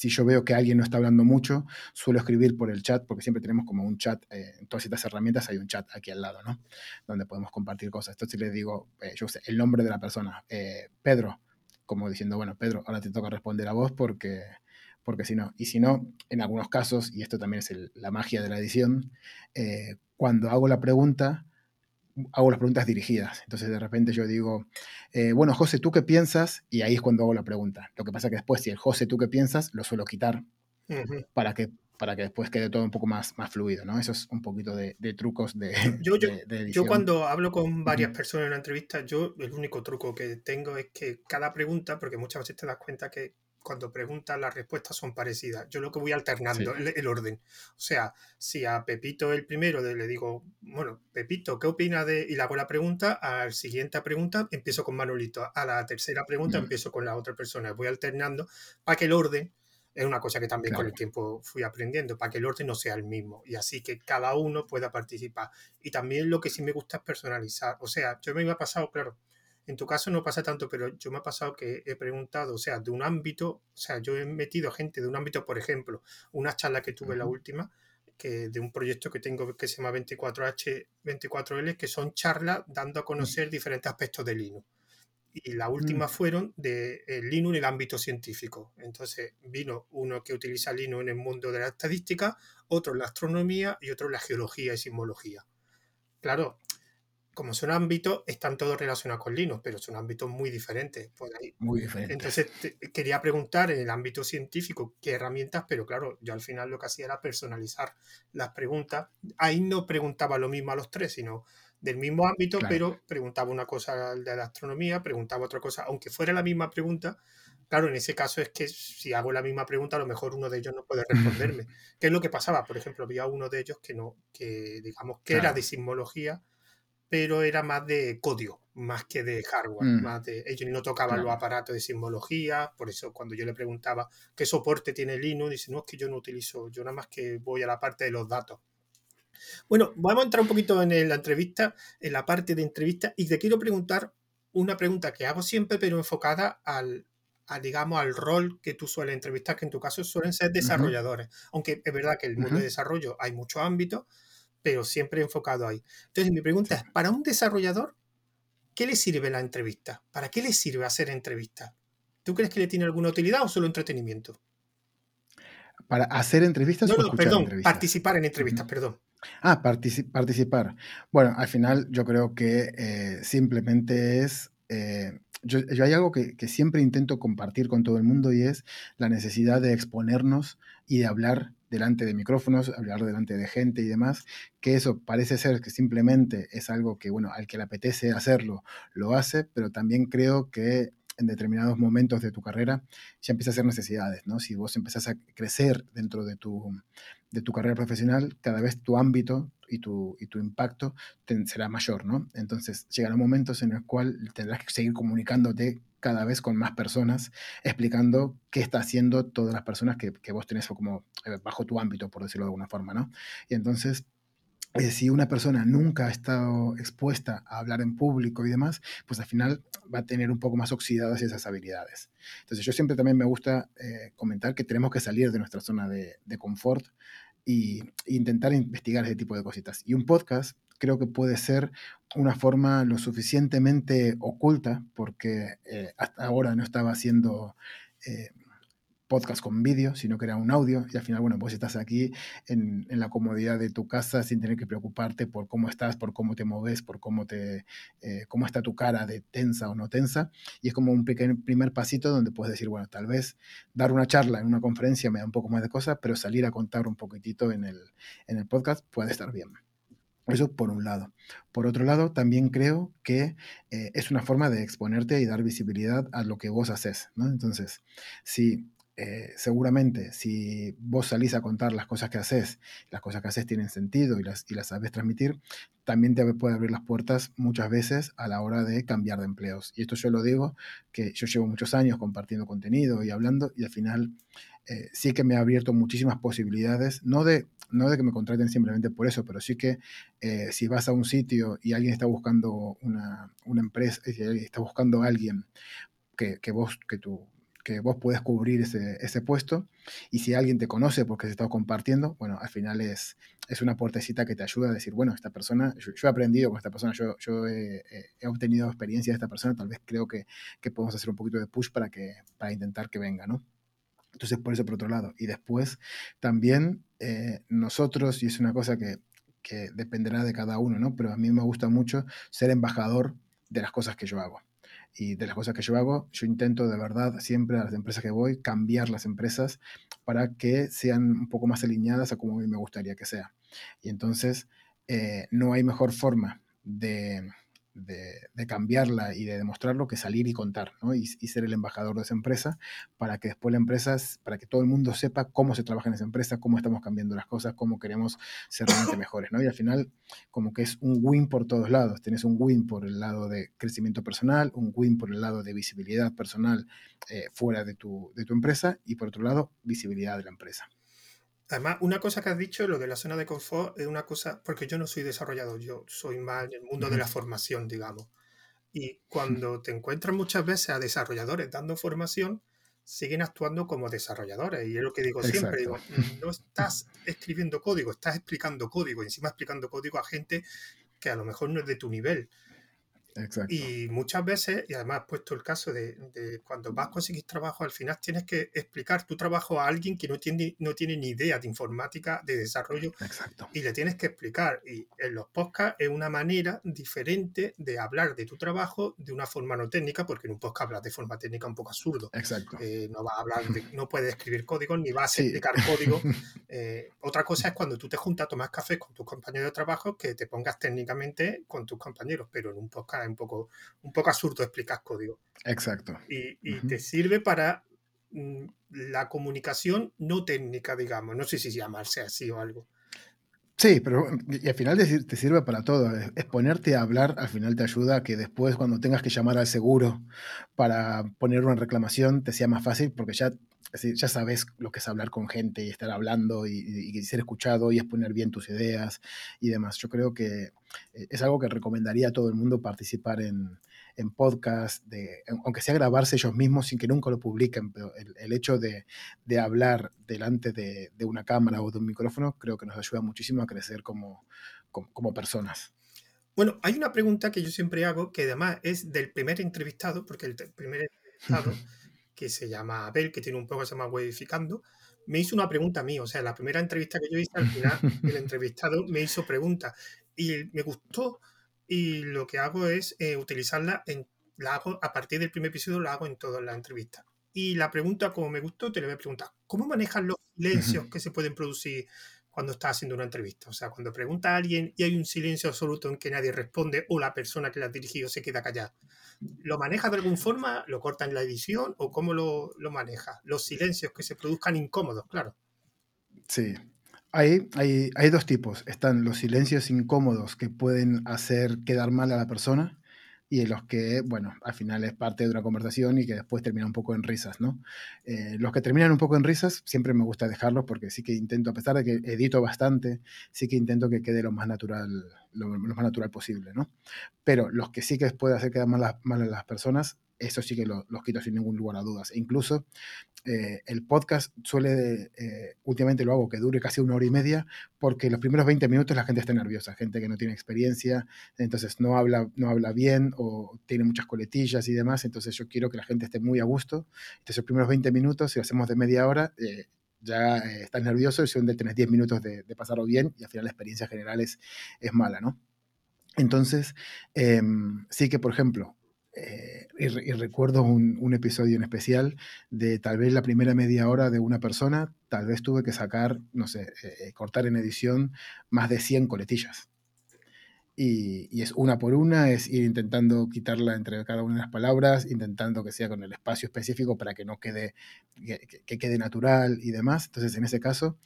si yo veo que alguien no está hablando mucho, suelo escribir por el chat, porque siempre tenemos como un chat, eh, en todas estas herramientas hay un chat aquí al lado, ¿no? Donde podemos compartir cosas. Entonces les digo, eh, yo sé, el nombre de la persona, eh, Pedro, como diciendo, bueno, Pedro, ahora te toca responder a vos porque, porque si no, y si no, en algunos casos, y esto también es la magia de la edición, cuando hago la pregunta, hago las preguntas dirigidas. Entonces de repente yo digo, eh, bueno, José, ¿tú qué piensas? Y ahí es cuando hago la pregunta. Lo que pasa es que después, si el José, ¿tú qué piensas? Lo suelo quitar para, que, para que después quede todo un poco más, más fluido, ¿no? Eso es un poquito de, trucos de, yo, yo, yo, cuando hablo con varias personas en una entrevista, yo el único truco que tengo es que cada pregunta, porque muchas veces te das cuenta que cuando preguntas las respuestas son parecidas. Yo lo que voy alternando el, orden. O sea, si a Pepito el primero le digo, bueno, Pepito, ¿qué opina de...? Y le hago la pregunta, a la siguiente pregunta empiezo con Manolito, a la tercera pregunta empiezo con la otra persona. Voy alternando para que el orden, es una cosa que también con el tiempo fui aprendiendo, para que el orden no sea el mismo y así que cada uno pueda participar. Y también lo que sí me gusta es personalizar. O sea, yo me iba pasado, claro, en tu caso no pasa tanto, pero yo me ha pasado que he preguntado, o sea, de un ámbito, o sea, yo he metido gente de un ámbito, por ejemplo, una charla que tuve la última, que de un proyecto que tengo que se llama 24H, 24L, que son charlas dando a conocer diferentes aspectos del Linux. Y la última mm. fueron de Linux en el ámbito científico. Entonces vino uno que utiliza Linux en el mundo de la estadística, otro en la astronomía y otro en la geología y sismología. Claro, como son ámbitos, están todos relacionados con Linux, pero son ámbitos muy diferentes. Muy diferentes. Entonces, quería preguntar en el ámbito científico qué herramientas, pero claro, yo al final lo que hacía era personalizar las preguntas. Ahí no preguntaba lo mismo a los tres, sino del mismo ámbito, pero preguntaba una cosa de la astronomía, preguntaba otra cosa, aunque fuera la misma pregunta. Claro, en ese caso es que si hago la misma pregunta, a lo mejor uno de ellos no puede responderme. ¿Qué es lo que pasaba? Por ejemplo, había uno de ellos que no, que digamos que era de sismología, pero era más de código, más que de hardware. Mm. Más de, ellos no tocaban los aparatos de simbología, por eso cuando yo le preguntaba qué soporte tiene Linux, dice, no, es que yo no utilizo, yo nada más que voy a la parte de los datos. Bueno, vamos a entrar un poquito en la entrevista, en la parte de entrevista, y te quiero preguntar una pregunta que hago siempre, pero enfocada al, digamos, al rol que tú sueles entrevistar, que en tu caso suelen ser desarrolladores. Aunque es verdad que en el mundo de desarrollo hay muchos ámbitos, pero siempre enfocado ahí. Entonces, mi pregunta es, para un desarrollador, ¿qué le sirve la entrevista? ¿Para qué le sirve hacer entrevistas? ¿Tú crees que le tiene alguna utilidad o solo entretenimiento? ¿Para hacer entrevistas no, no, perdón, participar en entrevistas, perdón. Ah, participar. Bueno, al final yo creo que eh, simplemente es... Eh, yo, hay algo que, que, siempre intento compartir con todo el mundo y es la necesidad de exponernos y de hablar delante de micrófonos, hablar delante de gente y demás, que eso parece ser que simplemente es algo que, bueno, al que le apetece hacerlo, lo hace, pero también creo que en determinados momentos de tu carrera ya empieza a ser necesidades, ¿no? Si vos empezás a crecer dentro de tu, de tu carrera profesional, cada vez tu ámbito y tu, y tu impacto será mayor, ¿no? Entonces llegarán momentos en los cuales tendrás que seguir comunicándote cada vez con más personas, explicando qué está haciendo todas las personas que, que vos tenés como eh, bajo tu ámbito, por decirlo de alguna forma, ¿no? Y entonces eh, si una persona nunca ha estado expuesta a hablar en público y demás, pues al final va a tener un poco más oxidadas esas habilidades. Entonces yo siempre también me gusta eh, comentar que tenemos que salir de nuestra zona de, confort e intentar investigar ese tipo de cositas. Y un podcast creo que puede ser una forma lo suficientemente oculta, porque eh, hasta ahora no estaba haciendo podcast con vídeo, sino que era un audio y al final, bueno, pues estás aquí en, la comodidad de tu casa sin tener que preocuparte por cómo estás, por cómo te moves, por cómo, te, eh, cómo está tu cara de tensa o no tensa. Y es como un primer pasito donde puedes decir, bueno, tal vez dar una charla en una conferencia me da un poco más de cosas, pero salir a contar un poquitito en el, en el podcast puede estar bien. Eso por un lado. Por otro lado, también creo que eh, es una forma de exponerte y dar visibilidad a lo que vos haces, ¿no? Entonces, si eh, seguramente si vos salís a contar las cosas que haces, las cosas que haces tienen sentido y las, y las sabes transmitir, también te puede abrir las puertas muchas veces a la hora de cambiar de empleos. Y esto yo lo digo, que yo llevo muchos años compartiendo contenido y hablando y al final eh, sí que me ha abierto muchísimas posibilidades, no de, no de que me contraten simplemente por eso, pero sí que eh, si vas a un sitio y alguien está buscando una, una empresa, está buscando a alguien que, que vos, que tú que vos puedes cubrir ese, puesto y si alguien te conoce porque se está compartiendo, bueno, al final es, es una puertecita que te ayuda a decir, bueno, esta persona, yo, he aprendido con esta persona, yo, he, obtenido experiencia de esta persona, tal vez creo que, que, podemos hacer un poquito de push para, que, para intentar que venga, ¿no? Entonces, por eso por otro lado. Y después, también eh, nosotros, y es una cosa que, que dependerá de cada uno, ¿no? Pero a mí me gusta mucho ser embajador de las cosas que yo hago y de las cosas que yo hago, yo intento de verdad siempre a las empresas que voy cambiar las empresas para que sean un poco más alineadas a como a mí me gustaría que sea. Y entonces eh, no hay mejor forma de, de, cambiarla y de demostrarlo que salir y contar, ¿no? Y, ser el embajador de esa empresa para que después la empresa, para que todo el mundo sepa cómo se trabaja en esa empresa, cómo estamos cambiando las cosas, cómo queremos ser realmente mejores, ¿no? Y al final, como que es un win por todos lados. Tienes un win por el lado de crecimiento personal, un win por el lado de visibilidad personal eh, fuera de tu, de tu empresa y por otro lado, visibilidad de la empresa. Además, una cosa que has dicho, lo de la zona de confort, es una cosa, porque yo no soy desarrollador, yo soy más en el mundo de la formación, digamos. Y cuando te encuentras muchas veces a desarrolladores dando formación, siguen actuando como desarrolladores. Y es lo que digo siempre, digo, no estás escribiendo código, estás explicando código, y encima explicando código a gente que a lo mejor no es de tu nivel. Y muchas veces, y además puesto el caso de, cuando vas a conseguir trabajo, al final tienes que explicar tu trabajo a alguien que no tiene, no tiene ni idea de informática, de desarrollo, Exacto. y le tienes que explicar. Y en los podcasts es una manera diferente de hablar de tu trabajo de una forma no técnica, porque en un podcast hablas de forma técnica un poco absurdo. Exacto. Eh, no vas a hablar no puedes escribir código, ni vas a explicar código. Eh, otra cosa es cuando tú te juntas a tomar café con tus compañeros de trabajo, que te pongas técnicamente con tus compañeros, pero en un podcast un poco, un poco absurdo explicar código. Exacto. Y, te sirve para mm, la comunicación no técnica, digamos. No sé si llamarse así o algo. Sí, pero y al final te sirve para todo. Exponerte a hablar al final te ayuda a que después cuando tengas que llamar al seguro para poner una reclamación te sea más fácil porque ya decir, ya sabes lo que es hablar con gente y estar hablando y, y, ser escuchado y exponer bien tus ideas y demás. Yo creo que eh, es algo que recomendaría a todo el mundo participar en, en podcast, de, aunque sea grabarse ellos mismos sin que nunca lo publiquen, pero el, hecho de, de, hablar delante de, de, una cámara o de un micrófono creo que nos ayuda muchísimo a crecer como, como, como personas. Bueno, hay una pregunta que yo siempre hago, que además es del primer entrevistado, porque el primer entrevistado, que se llama Abel, que tiene un poco se llama Wedificando, me hizo una pregunta a mí. O sea, la primera entrevista que yo hice, al final, el entrevistado me hizo preguntas y me gustó. Y lo que hago es eh, utilizarla, en, la hago a partir del primer episodio, la hago en todas las entrevistas. Y la pregunta, como me gustó, te le voy a preguntar: ¿cómo manejas los silencios que se pueden producir cuando estás haciendo una entrevista. O sea, cuando pregunta a alguien y hay un silencio absoluto en que nadie responde o la persona que la ha dirigido se queda callada. ¿Lo maneja de alguna forma? ¿Lo corta en la edición? ¿O cómo lo, lo maneja? Los silencios que se produzcan incómodos, claro. Sí. Hay, hay, hay dos tipos. Están los silencios incómodos que pueden hacer quedar mal a la persona y los que, bueno, al final es parte de una conversación y que después termina un poco en risas, ¿no? Eh, los que terminan un poco en risas, siempre me gusta dejarlos porque sí que intento, a pesar de que edito bastante, sí que intento que quede lo más natural, lo, más natural posible, ¿no? Pero los que sí que puede hacer quedar mal, mal a las personas, eso sí que los quito sin ningún lugar a dudas. E incluso eh, el podcast suele, eh, últimamente lo hago, que dure casi una hora y media, porque los primeros 20 minutos la gente está nerviosa, gente que no tiene experiencia, entonces no habla, no habla bien o tiene muchas coletillas y demás, entonces yo quiero que la gente esté muy a gusto. Entonces los primeros 20 minutos, si lo hacemos de media hora, eh, ya estás nervioso y de tenés 10 minutos de, de, pasarlo bien y al final la experiencia general es, es mala, ¿no? Entonces, em, sí que, por ejemplo, eh, y, recuerdo un, episodio en especial de tal vez la primera media hora de una persona, tal vez tuve que sacar, no sé, eh, eh, cortar en edición más de 100 coletillas. Y, es una por una, es ir intentando quitarla entre cada una de las palabras, intentando que sea con el espacio específico para que no quede, que, quede natural y demás. Entonces, en ese caso,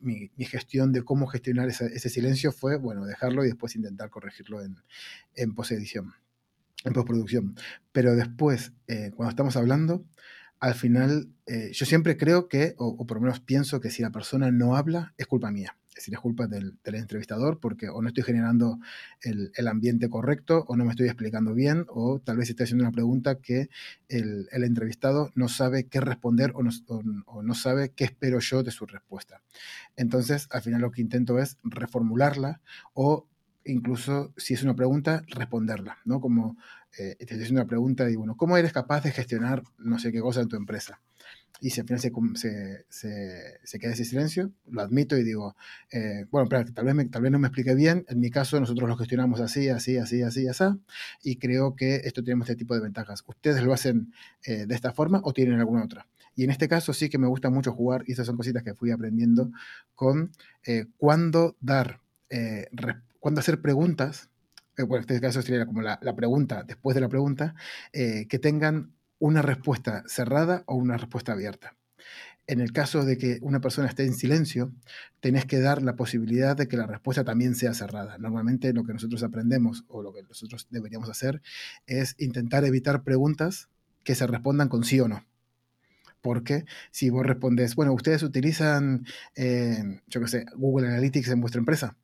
mi, gestión de cómo gestionar ese, silencio fue, bueno, dejarlo y después intentar corregirlo en, en posedición en postproducción. Pero después, eh, cuando estamos hablando, al final, eh, yo siempre creo que, o, por lo menos pienso que si la persona no habla, es culpa mía. Es decir, es culpa del, entrevistador porque o no estoy generando el, ambiente correcto, o no me estoy explicando bien, o tal vez estoy haciendo una pregunta que el, entrevistado no sabe qué responder no, o no sabe qué espero yo de su respuesta. Entonces, al final lo que intento es reformularla o incluso si es una pregunta, responderla, ¿no? Como eh, te estoy haciendo una pregunta y bueno, ¿cómo eres capaz de gestionar no sé qué cosa en tu empresa? Y si al final se, queda ese silencio, lo admito y digo, eh, bueno, tal vez, tal vez no me explique bien, en mi caso nosotros lo gestionamos así, así, así, así, así, y creo que esto tenemos este tipo de ventajas. ¿Ustedes lo hacen eh, de esta forma o tienen alguna otra? Y en este caso sí que me gusta mucho jugar, y esas son cositas que fui aprendiendo, con cuándo dar cuando hacer preguntas, eh, bueno, en este caso sería como la, pregunta después de la pregunta, eh, que tengan una respuesta cerrada o una respuesta abierta. En el caso de que una persona esté en silencio, tenés que dar la posibilidad de que la respuesta también sea cerrada. Normalmente lo que nosotros aprendemos o lo que nosotros deberíamos hacer es intentar evitar preguntas que se respondan con sí o no. Porque si vos respondes, bueno, ustedes utilizan, eh, yo qué sé, Google Analytics en vuestra empresa,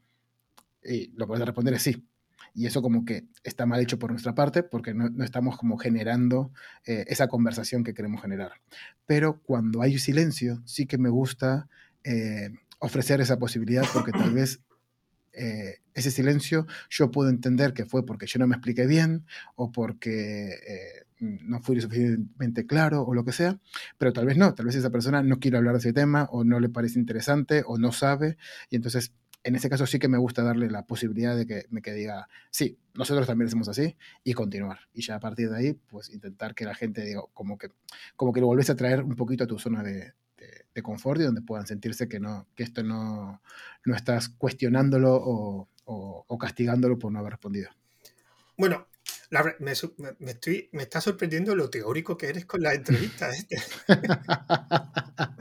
y lo a responder es sí. Y eso como que está mal hecho por nuestra parte porque no, estamos como generando eh, esa conversación que queremos generar. Pero cuando hay silencio, sí que me gusta eh, ofrecer esa posibilidad porque tal vez eh, ese silencio yo puedo entender que fue porque yo no me expliqué bien o porque no fui suficientemente claro o lo que sea, pero tal vez no, tal vez esa persona no quiere hablar de ese tema o no le parece interesante o no sabe y entonces en ese caso sí que me gusta darle la posibilidad de que me que diga, sí, nosotros también hacemos así y continuar. Y ya a partir de ahí, pues intentar que la gente diga, como que, como que lo volvés a traer un poquito a tu zona de, de, confort y donde puedan sentirse que, no, que esto no, no estás cuestionándolo o, o, castigándolo por no haber respondido. Bueno, me, me, estoy, me está sorprendiendo lo teórico que eres con la entrevista.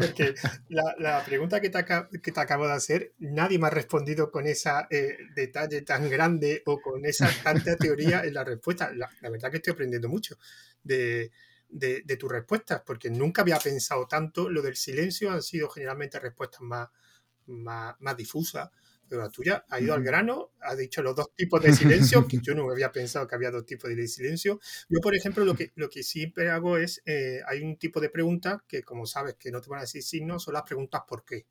Porque la, pregunta que te, acabo de hacer, nadie me ha respondido con ese eh, detalle tan grande o con esa tanta teoría en la respuesta. La, verdad que estoy aprendiendo mucho de tus respuestas, porque nunca había pensado tanto. Lo del silencio han sido generalmente respuestas más, más, más difusas pero la tuya ha ido al grano, ha dicho los dos tipos de silencio, que yo no había pensado que había dos tipos de silencio. Yo, por ejemplo, lo que, lo que siempre hago es, eh, hay un tipo de pregunta que, como sabes, que no te van a decir signos, son las preguntas ¿por qué?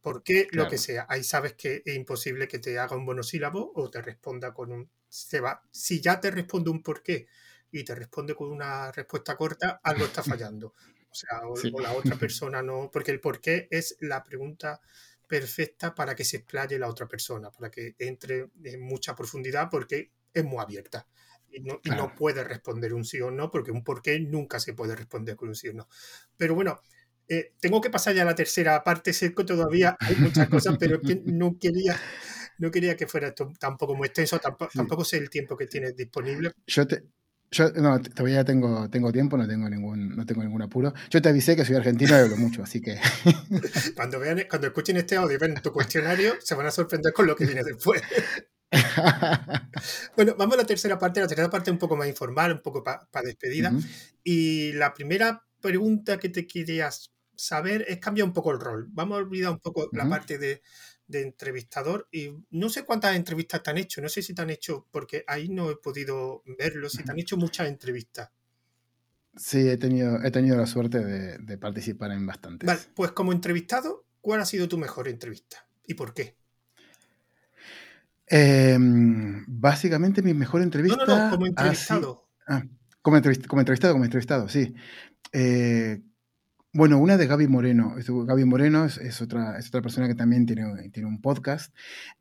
¿Por qué? Lo que sea. Ahí sabes que es imposible que te haga un monosílabo o te responda con un... Se va. Si ya te responde un por qué y te responde con una respuesta corta, algo está fallando. O sea, o la otra persona no... Porque el por qué es la pregunta perfecta para que se explaye la otra persona, para que entre en mucha profundidad porque es muy abierta. Y no, puede responder un sí o no, porque un por qué nunca se puede responder con un sí o no. Pero bueno, eh, tengo que pasar ya a la tercera parte, sé que todavía hay muchas cosas, pero que no quería, no quería que fuera esto tampoco muy extenso, tampoco, tampoco sé el tiempo que tienes disponible. Yo te, yo no, todavía tengo, tengo tiempo, no tengo ningún, no tengo ningún apuro. Yo te avisé que soy argentino y hablo mucho, así que. cuando vean, cuando escuchen este audio y ven tu cuestionario, se van a sorprender con lo que viene después. bueno, vamos a la tercera parte, la tercera parte un poco más informal, un poco para despedida. Y la primera pregunta que te querías saber es cambiar un poco el rol. Vamos a olvidar un poco la parte de de entrevistador y no sé cuántas entrevistas te han hecho, no sé si te han hecho, porque ahí no he podido verlo, si te han hecho muchas entrevistas. Sí, he tenido, he tenido la suerte de, participar en bastantes. Vale, pues como entrevistado, ¿cuál ha sido tu mejor entrevista y por qué? Em, básicamente mi mejor entrevista. No, no, no, como entrevistado. Ah, como, como, entrevistado, como entrevistado, sí. Eh, bueno, una de Gaby Moreno. Gaby Moreno es, otra, es otra persona que también tiene, tiene un podcast.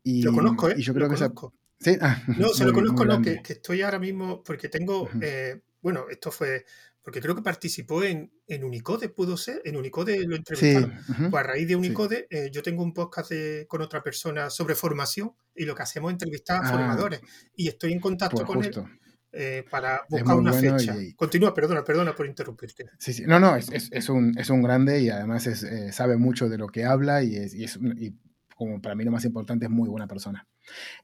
Y, lo conozco, ¿eh? Y yo creo que conozco. ¿Sí? Ah, no, se lo conozco, no, que, estoy ahora mismo, porque tengo, eh, bueno, esto fue, porque creo que participó en, en Unicode, pudo ser, en Unicode lo entrevistaron. Pues a raíz de Unicode, eh, yo tengo un podcast con otra persona sobre formación y lo que hacemos es entrevistar a ah. formadores. Y estoy en contacto pues con él eh, para buscar una fecha. Continúa, perdona, perdona por interrumpirte. Sí, sí. No, no, es, es, es, un, es un grande y además es, eh, sabe mucho de lo que habla y, es, y, es, y como para mí lo más importante es muy buena persona.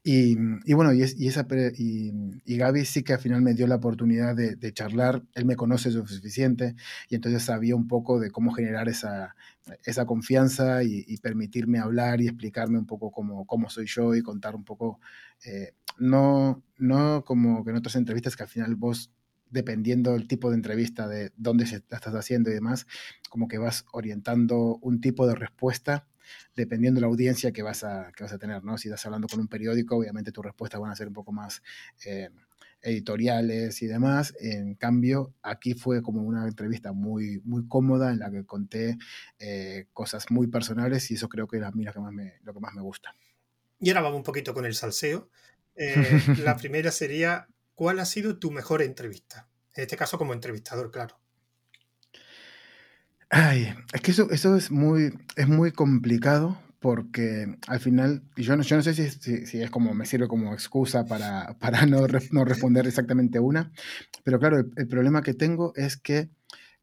Y, y bueno, y, y esa, y, y, Gaby sí que al final me dio la oportunidad de, de, charlar, él me conoce lo suficiente y entonces sabía un poco de cómo generar esa, esa confianza y, permitirme hablar y explicarme un poco cómo, cómo soy yo y contar un poco eh, no, no como que en otras entrevistas que al final vos, dependiendo del tipo de entrevista, de dónde se estás haciendo y demás, como que vas orientando un tipo de respuesta dependiendo de la audiencia que vas a, que vas a tener, ¿no? Si estás hablando con un periódico, obviamente tus respuestas van a ser un poco más eh, editoriales y demás. En cambio, aquí fue como una entrevista muy, muy cómoda en la que conté eh, cosas muy personales y eso creo que es a mí lo que más me, lo que más me gusta. Y ahora vamos un poquito con el salseo. Eh, la primera sería, ¿cuál ha sido tu mejor entrevista? En este caso como entrevistador, claro. Ay, es que eso, eso es, muy, es muy complicado porque al final, yo no, yo no sé si, si, es como, me sirve como excusa para, para no, no, responder exactamente una, pero claro, el, problema que tengo es que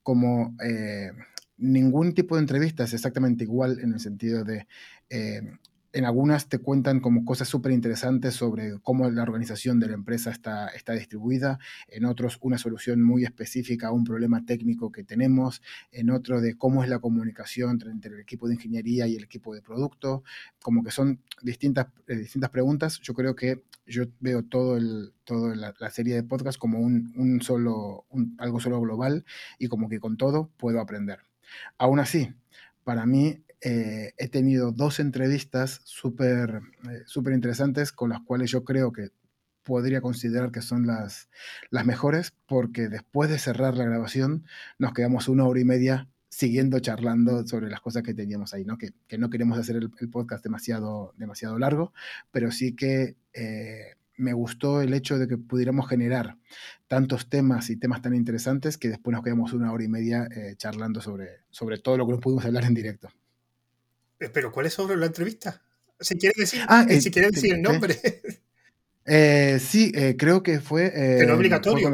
como eh, ningún tipo de entrevista es exactamente igual en el sentido de eh, en algunas te cuentan como cosas súper interesantes sobre cómo la organización de la empresa está, está distribuida, en otros una solución muy específica a un problema técnico que tenemos, en otro de cómo es la comunicación entre el equipo de ingeniería y el equipo de producto, como que son distintas, eh, distintas preguntas. Yo creo que yo veo todo el, toda la, serie de podcast como un, un solo, algo solo global y como que con todo puedo aprender. Aún así, para mí eh, he tenido dos entrevistas súper eh, interesantes con las cuales yo creo que podría considerar que son las, las mejores, porque después de cerrar la grabación nos quedamos una hora y media siguiendo charlando sobre las cosas que teníamos ahí, ¿no? Que, no queremos hacer el, podcast demasiado, demasiado largo, pero sí que eh, me gustó el hecho de que pudiéramos generar tantos temas y temas tan interesantes que después nos quedamos una hora y media charlando sobre, sobre todo lo que nos pudimos hablar en directo. Eh, pero ¿cuál es sobre la entrevista? Si quieres decir, ah, eh, si quieres decir el nombre. Eh, sí, creo que fue. pero obligatorio,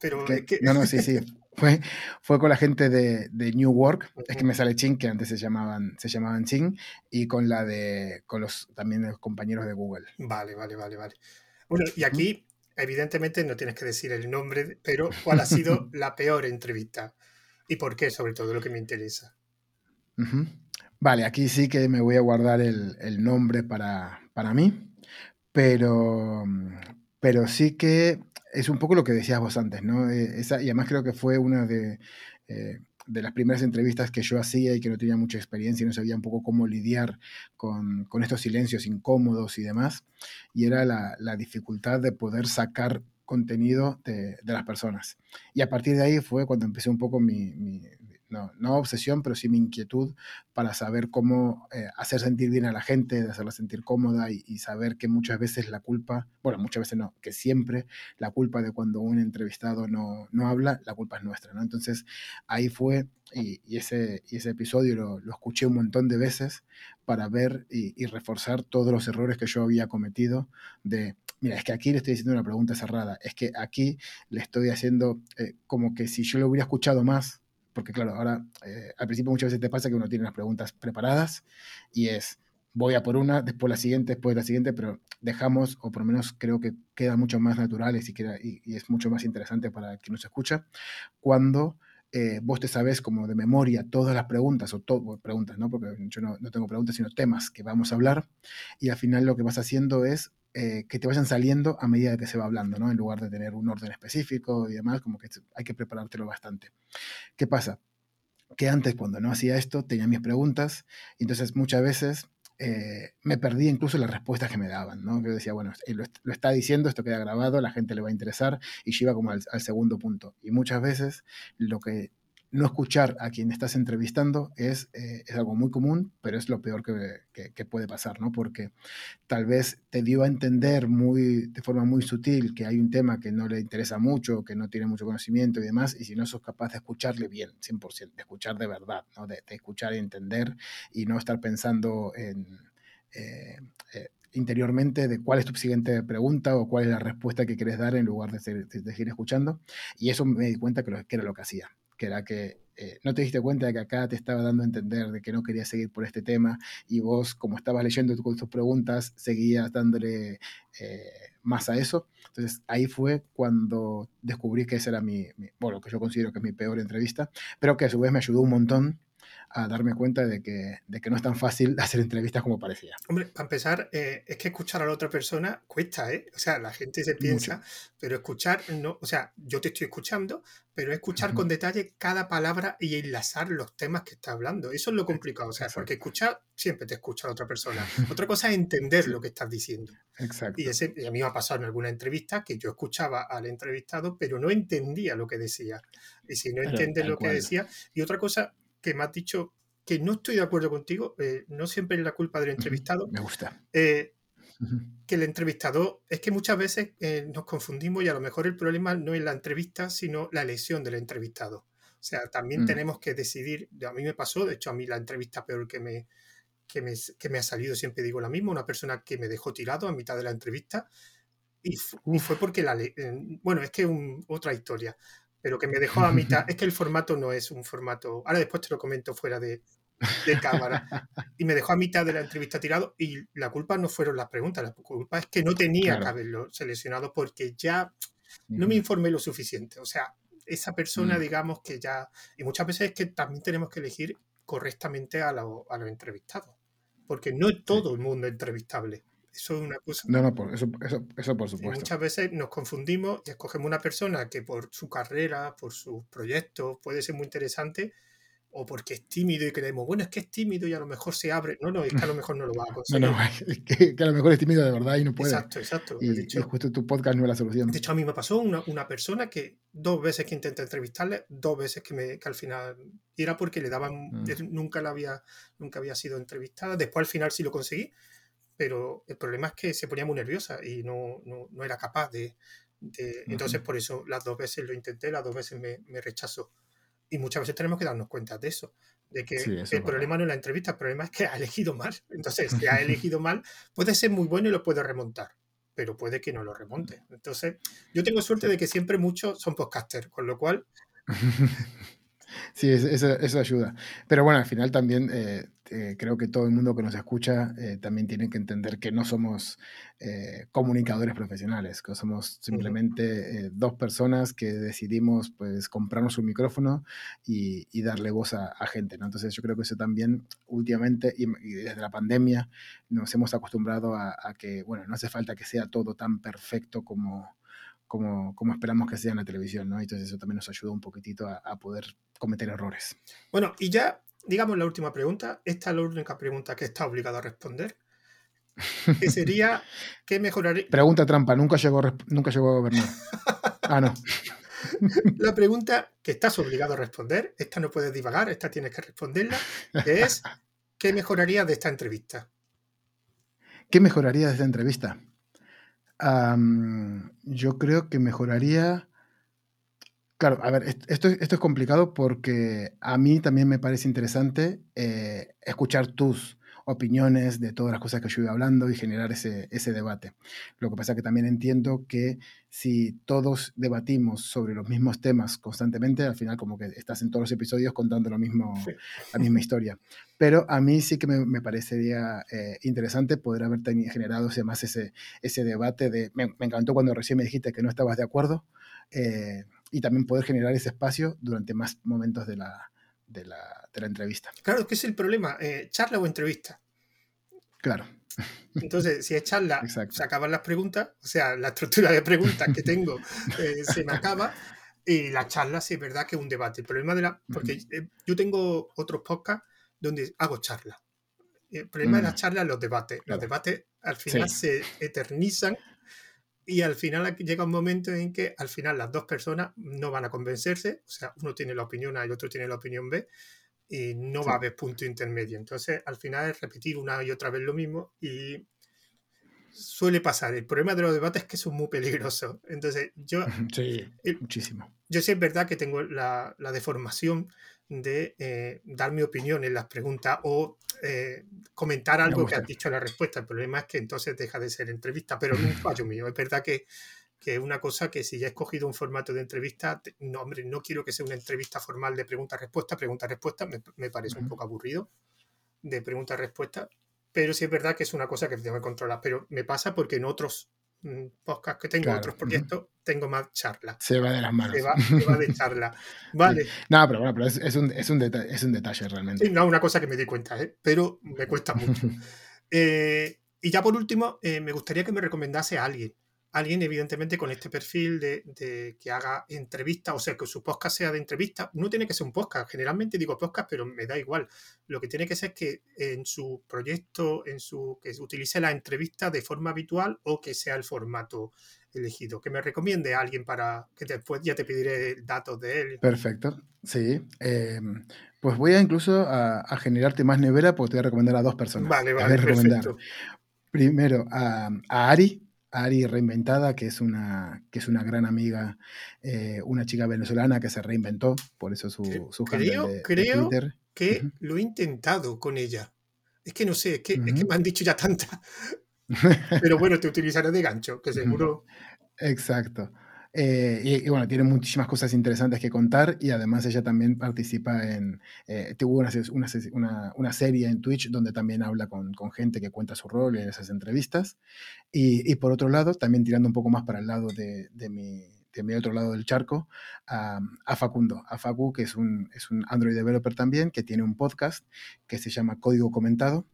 pero, No, no, sí, sí. Fue, fue con la gente de, de New Work, es que me sale Ching, que antes se llamaban, se llamaban Ching, y con la de, con los también los compañeros de Google. Vale, vale, vale, vale. Bueno, y aquí Evidentemente no tienes que decir el nombre, pero ¿cuál ha sido la peor entrevista? ¿Y por qué? Sobre todo lo que me interesa. Vale, aquí sí que me voy a guardar el, nombre para, mí, pero, pero sí que es un poco lo que decías vos antes, ¿no? Eh, esa, y además creo que fue una de, eh, de, las primeras entrevistas que yo hacía y que no tenía mucha experiencia y no sabía un poco cómo lidiar con, con estos silencios incómodos y demás. Y era la, la dificultad de poder sacar contenido de, de, las personas. Y a partir de ahí fue cuando empecé un poco mi, no, obsesión, pero sí mi inquietud para saber cómo eh, hacer sentir bien a la gente, hacerla sentir cómoda y, saber que muchas veces la culpa, bueno, muchas veces no, que siempre la culpa de cuando un entrevistado no, no habla, la culpa es nuestra, ¿no? Entonces ahí fue, y, ese, y ese episodio lo, escuché un montón de veces para ver y, reforzar todos los errores que yo había cometido de, mira, es que aquí le estoy diciendo una pregunta cerrada, es que aquí le estoy haciendo eh, como que si yo lo hubiera escuchado más, porque claro, ahora eh, al principio muchas veces te pasa que uno tiene las preguntas preparadas y es, voy a por una, después la siguiente, después la siguiente, pero dejamos, o por lo menos creo que quedan mucho más naturales y, queda, y, es mucho más interesante para quien nos escucha, cuando eh, vos te sabes como de memoria todas las preguntas, o todo, preguntas, ¿no? Porque yo no, no, tengo preguntas, sino temas que vamos a hablar, y al final lo que vas haciendo es eh, que te vayan saliendo a medida que se va hablando, ¿no? En lugar de tener un orden específico y demás, como que hay que preparártelo bastante. ¿Qué pasa? Que antes, cuando no hacía esto, tenía mis preguntas, y entonces muchas veces eh, me perdí incluso las respuestas que me daban, ¿no? Yo decía, bueno, lo, está diciendo, esto queda grabado, la gente le va a interesar, y yo como al segundo punto. Y muchas veces lo que no escuchar a quien estás entrevistando es, eh, es algo muy común, pero es lo peor que, que, puede pasar, ¿no? Porque tal vez te dio a entender muy, de forma muy sutil que hay un tema que no le interesa mucho, que no tiene mucho conocimiento y demás, y si no sos capaz de escucharle bien, 100%, de escuchar de verdad, ¿no? De, escuchar y entender y no estar pensando en... Eh, eh, interiormente de cuál es tu siguiente pregunta o cuál es la respuesta que quieres dar en lugar de, seguir escuchando. Y eso me di cuenta que, que era lo que hacía que era que eh, no te diste cuenta de que acá te estaba dando a entender de que no quería seguir por este tema y vos, como estabas leyendo con tus preguntas, seguías dándole eh, más a eso. Entonces ahí fue cuando descubrí que esa era mi, bueno, que yo considero que es mi peor entrevista, pero que a su vez me ayudó un montón a darme cuenta de que, de que no es tan fácil hacer entrevistas como parecía. Hombre, para empezar, eh, es que escuchar a la otra persona cuesta, ¿eh? O sea, la gente se piensa, pero escuchar, no, o sea, yo te estoy escuchando, pero escuchar con detalle cada palabra y enlazar los temas que está hablando. Eso es lo complicado, o sea, porque escuchar siempre te escucha a la otra persona. Otra cosa es entender lo que estás diciendo. Exacto. Y, ese, a mí me ha pasado en alguna entrevista que yo escuchaba al entrevistado, pero no entendía lo que decía. Y si no entiendes lo que decía, y otra cosa que me has dicho que no estoy de acuerdo contigo, eh, no siempre es la culpa del entrevistado. Me gusta. Eh, que el entrevistador, es que muchas veces eh, nos confundimos y a lo mejor el problema no es la entrevista, sino la elección del entrevistado. O sea, también mm. tenemos que decidir, a mí me pasó, de hecho a mí la entrevista peor que me, que me, que me ha salido, siempre digo la misma, una persona que me dejó tirado a mitad de la entrevista y, fue porque la... Bueno, es que un, otra historia pero que me dejó a mitad. Es que el formato no es un formato. Ahora después te lo comento fuera de, cámara. Y me dejó a mitad de la entrevista tirado y la culpa no fueron las preguntas, la culpa es que no tenía que haberlo seleccionado porque ya no me informé lo suficiente. O sea, esa persona, mm. digamos que ya... Y muchas veces es que también tenemos que elegir correctamente a, los entrevistados, porque no es todo el mundo entrevistable. Eso es una cosa. No, no, eso, eso, por supuesto. muchas veces nos confundimos y escogemos una persona que por su carrera, por sus proyectos, puede ser muy interesante, o porque es tímido y creemos, bueno, es que es tímido y a lo mejor se abre. No, no, es que a lo mejor no lo va a conseguir. No, no, es que, a lo mejor es tímido de verdad y no puede. Exacto, exacto. Y, justo tu podcast no es la solución. De hecho, a mí me pasó una, una persona que dos veces que intenté entrevistarle, dos veces que, me, que al final y era porque le daban, mm. nunca la había, nunca había sido entrevistada. Después al final sí lo conseguí, pero el problema es que se ponía muy nerviosa y no, no, no era capaz de... de... Entonces, por eso las dos veces lo intenté, las dos veces me, me, rechazó. Y muchas veces tenemos que darnos cuenta de eso, de que el problema no es la entrevista, el problema es que ha elegido mal. Entonces, si ha elegido mal, puede ser muy bueno y lo puede remontar, pero puede que no lo remonte. Entonces, yo tengo suerte de que siempre muchos son podcasters, con lo cual Sí, eso, ayuda. Pero bueno, al final también eh, eh, creo que todo el mundo que nos escucha eh, también tiene que entender que no somos comunicadores profesionales, que somos simplemente dos personas que decidimos pues comprarnos un micrófono y, darle voz a, gente. ¿no? Entonces yo creo que eso también últimamente y, desde la pandemia nos hemos acostumbrado a, a, que, bueno, no hace falta que sea todo tan perfecto como como, como, esperamos que sea en la televisión, ¿no? Entonces eso también nos ayuda un poquitito a, poder cometer errores. Bueno, y ya, digamos la última pregunta, esta es la única pregunta que está obligado a responder, que sería, ¿qué mejoraría? Pregunta trampa, nunca llegó, nunca llegó a gobernar. ah, no. La pregunta que estás obligado a responder, esta no puedes divagar, esta tienes que responderla, es, ¿qué mejoraría de esta entrevista? ¿Qué mejoraría de esta entrevista? Yo creo que mejoraría. Claro, a ver, esto, esto es complicado porque a mí también me parece interesante eh, escuchar tus opiniones de todas las cosas que yo iba hablando y generar ese, ese debate. Lo que pasa es que también entiendo que si todos debatimos sobre los mismos temas constantemente, al final como que estás en todos los episodios contando lo mismo, la misma historia. Pero a mí sí que me, parecería eh, interesante poder haber generado ese, más ese, ese debate de... Me, encantó cuando recién me dijiste que no estabas de acuerdo eh, y también poder generar ese espacio durante más momentos de la, de la, entrevista. Claro, que es el problema, eh, charla o entrevista. Claro. Entonces, si es charla, se acaban las preguntas, o sea, la estructura de preguntas que tengo eh, se me acaba, y la charla sí es verdad que es un debate. El problema de la... Porque eh, yo tengo otros podcasts donde hago charlas. El problema de las mm. charlas los debates. Los debates al final se eternizan y al final llega un momento en que al final las dos personas no van a convencerse, o sea, uno tiene la opinión A y otro tiene la opinión B, y no va a haber punto intermedio. Entonces, al final es repetir una y otra vez lo mismo y suele pasar. El problema de los debates es que son muy peligrosos. Entonces, yo... Sí, muchísimo. Yo sí es verdad que tengo la, la deformación de eh, dar mi opinión en las preguntas o eh, comentar algo que has dicho en la respuesta. El problema es que entonces deja de ser entrevista, pero no un fallo mío. Es verdad que, que es una cosa que si ya he escogido un formato de entrevista, no, hombre, no quiero que sea una entrevista formal de pregunta-respuesta. Pregunta-respuesta me, me, parece un poco aburrido de pregunta-respuesta, pero sí es verdad que es una cosa que tengo que controlar. Pero me pasa porque en otros podcast que tengo, otros proyectos, tengo más charla. Se va de las manos. Se va, de charla. Vale. No, pero bueno, pero es, un, es, un detalle, es un detalle realmente. Sí, no, una cosa que me di cuenta, ¿eh? pero me cuesta mucho. Eh, y ya por último, eh, me gustaría que me recomendase a alguien alguien evidentemente con este perfil de, que haga entrevistas, o sea, que su podcast sea de entrevista, no tiene que ser un podcast, generalmente digo podcast, pero me da igual. Lo que tiene que ser es que en su proyecto, en su que utilice la entrevista de forma habitual o que sea el formato elegido. Que me recomiende a alguien para que después ya te pediré datos de él. Perfecto, sí. Em, pues voy a incluso a, generarte más nevera porque te voy a recomendar a dos personas. Vale, vale, perfecto. Primero a, a Ari, Ari Reinventada, que es una, que es una gran amiga, eh, una chica venezolana que se reinventó, por eso su, su creo, de, creo que lo he intentado con ella. Es que no sé, es que, es que me han dicho ya tanta. Pero bueno, te utilizaré de gancho, que seguro. Exacto. Eh, y, bueno, tiene muchísimas cosas interesantes que contar y además ella también participa en, eh, tuvo una, una, una, serie en Twitch donde también habla con, con, gente que cuenta su rol en esas entrevistas. Y, y, por otro lado, también tirando un poco más para el lado de, de mi, de mi otro lado del charco, a, a, Facundo, a Facu, que es un, es un Android developer también, que tiene un podcast que se llama Código Comentado,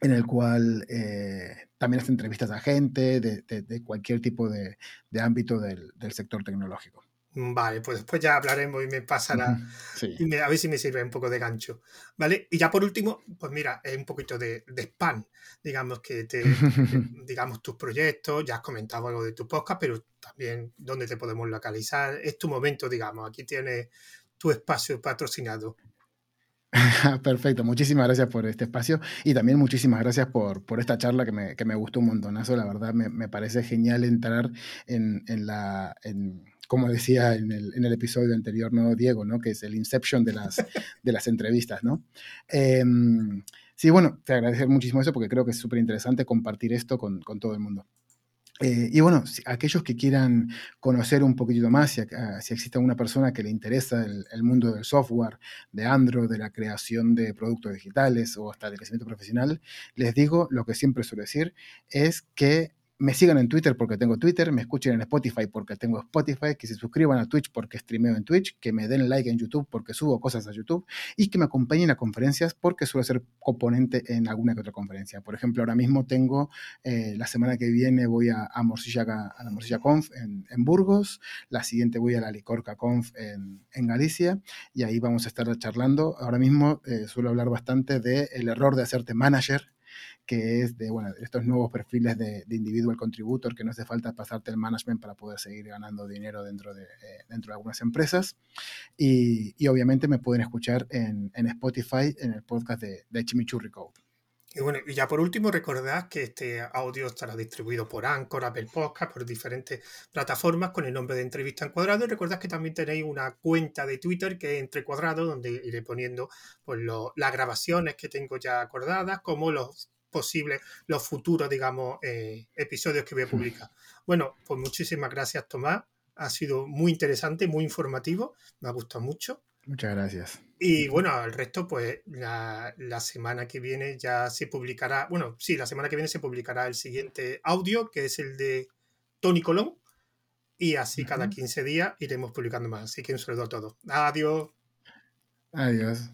en el cual eh, también hace entrevistas a gente de, cualquier tipo de, ámbito del, sector tecnológico. Vale, pues después ya hablaremos y me pasará y a ver si me sirve un poco de gancho. ¿Vale? Y ya por último, pues mira, es un poquito de, spam, digamos que te, digamos tus proyectos, ya has comentado algo de tu podcast, pero también dónde te podemos localizar. Es tu momento, digamos, aquí tienes tu espacio patrocinado. Perfecto, muchísimas gracias por este espacio y también muchísimas gracias por, por esta charla que me, que me, gustó un montonazo. La verdad me, me parece genial entrar en, en la... En, como decía en el, en el, episodio anterior, ¿no, Diego? ¿no? Que es el inception de las, de las entrevistas, ¿no? Em, sí, bueno, te agradecer muchísimo eso porque creo que es súper interesante compartir esto con, con todo el mundo. Eh, y bueno, aquellos que quieran conocer un poquitito más, si, si existe alguna persona que le interesa el, el, mundo del software, de Android, de la creación de productos digitales o hasta del crecimiento profesional, les digo lo que siempre suelo decir, es que me sigan en Twitter porque tengo Twitter, me escuchen en Spotify porque tengo Spotify, que se suscriban a Twitch porque streameo en Twitch, que me den like en YouTube porque subo cosas a YouTube y que me acompañen a conferencias porque suelo ser componente en alguna que otra conferencia. Por ejemplo, ahora mismo tengo, eh, la semana que viene voy a, a, Morcilla, a la Morcilla Conf en, Burgos, la siguiente voy a la Licorca Conf en, Galicia y ahí vamos a estar charlando. Ahora mismo eh, suelo hablar bastante del el error de hacerte manager que es de, bueno, estos nuevos perfiles de, de, individual contributor, que no hace falta pasarte el management para poder seguir ganando dinero dentro de, eh, dentro de algunas empresas. Y, y, obviamente me pueden escuchar en, en, Spotify en el podcast de, de Chimichurri Code. Y bueno, y ya por último, recordad que este audio estará distribuido por Anchor, Apple Podcast, por diferentes plataformas con el nombre de Entrevista en Cuadrado. Y recordad que también tenéis una cuenta de Twitter que es Entre Cuadrado, donde iré poniendo pues, lo, las grabaciones que tengo ya acordadas, como los posibles, los futuros, digamos, eh, episodios que voy a publicar. Bueno, pues muchísimas gracias, Tomás. Ha sido muy interesante, muy informativo. Me ha gustado mucho. Muchas gracias. Y bueno, al resto, pues la, la, semana que viene ya se publicará, bueno, sí, la semana que viene se publicará el siguiente audio, que es el de Tony Colón. Y así uh -huh. cada 15 días iremos publicando más. Así que un saludo a todos. Adiós. Adiós.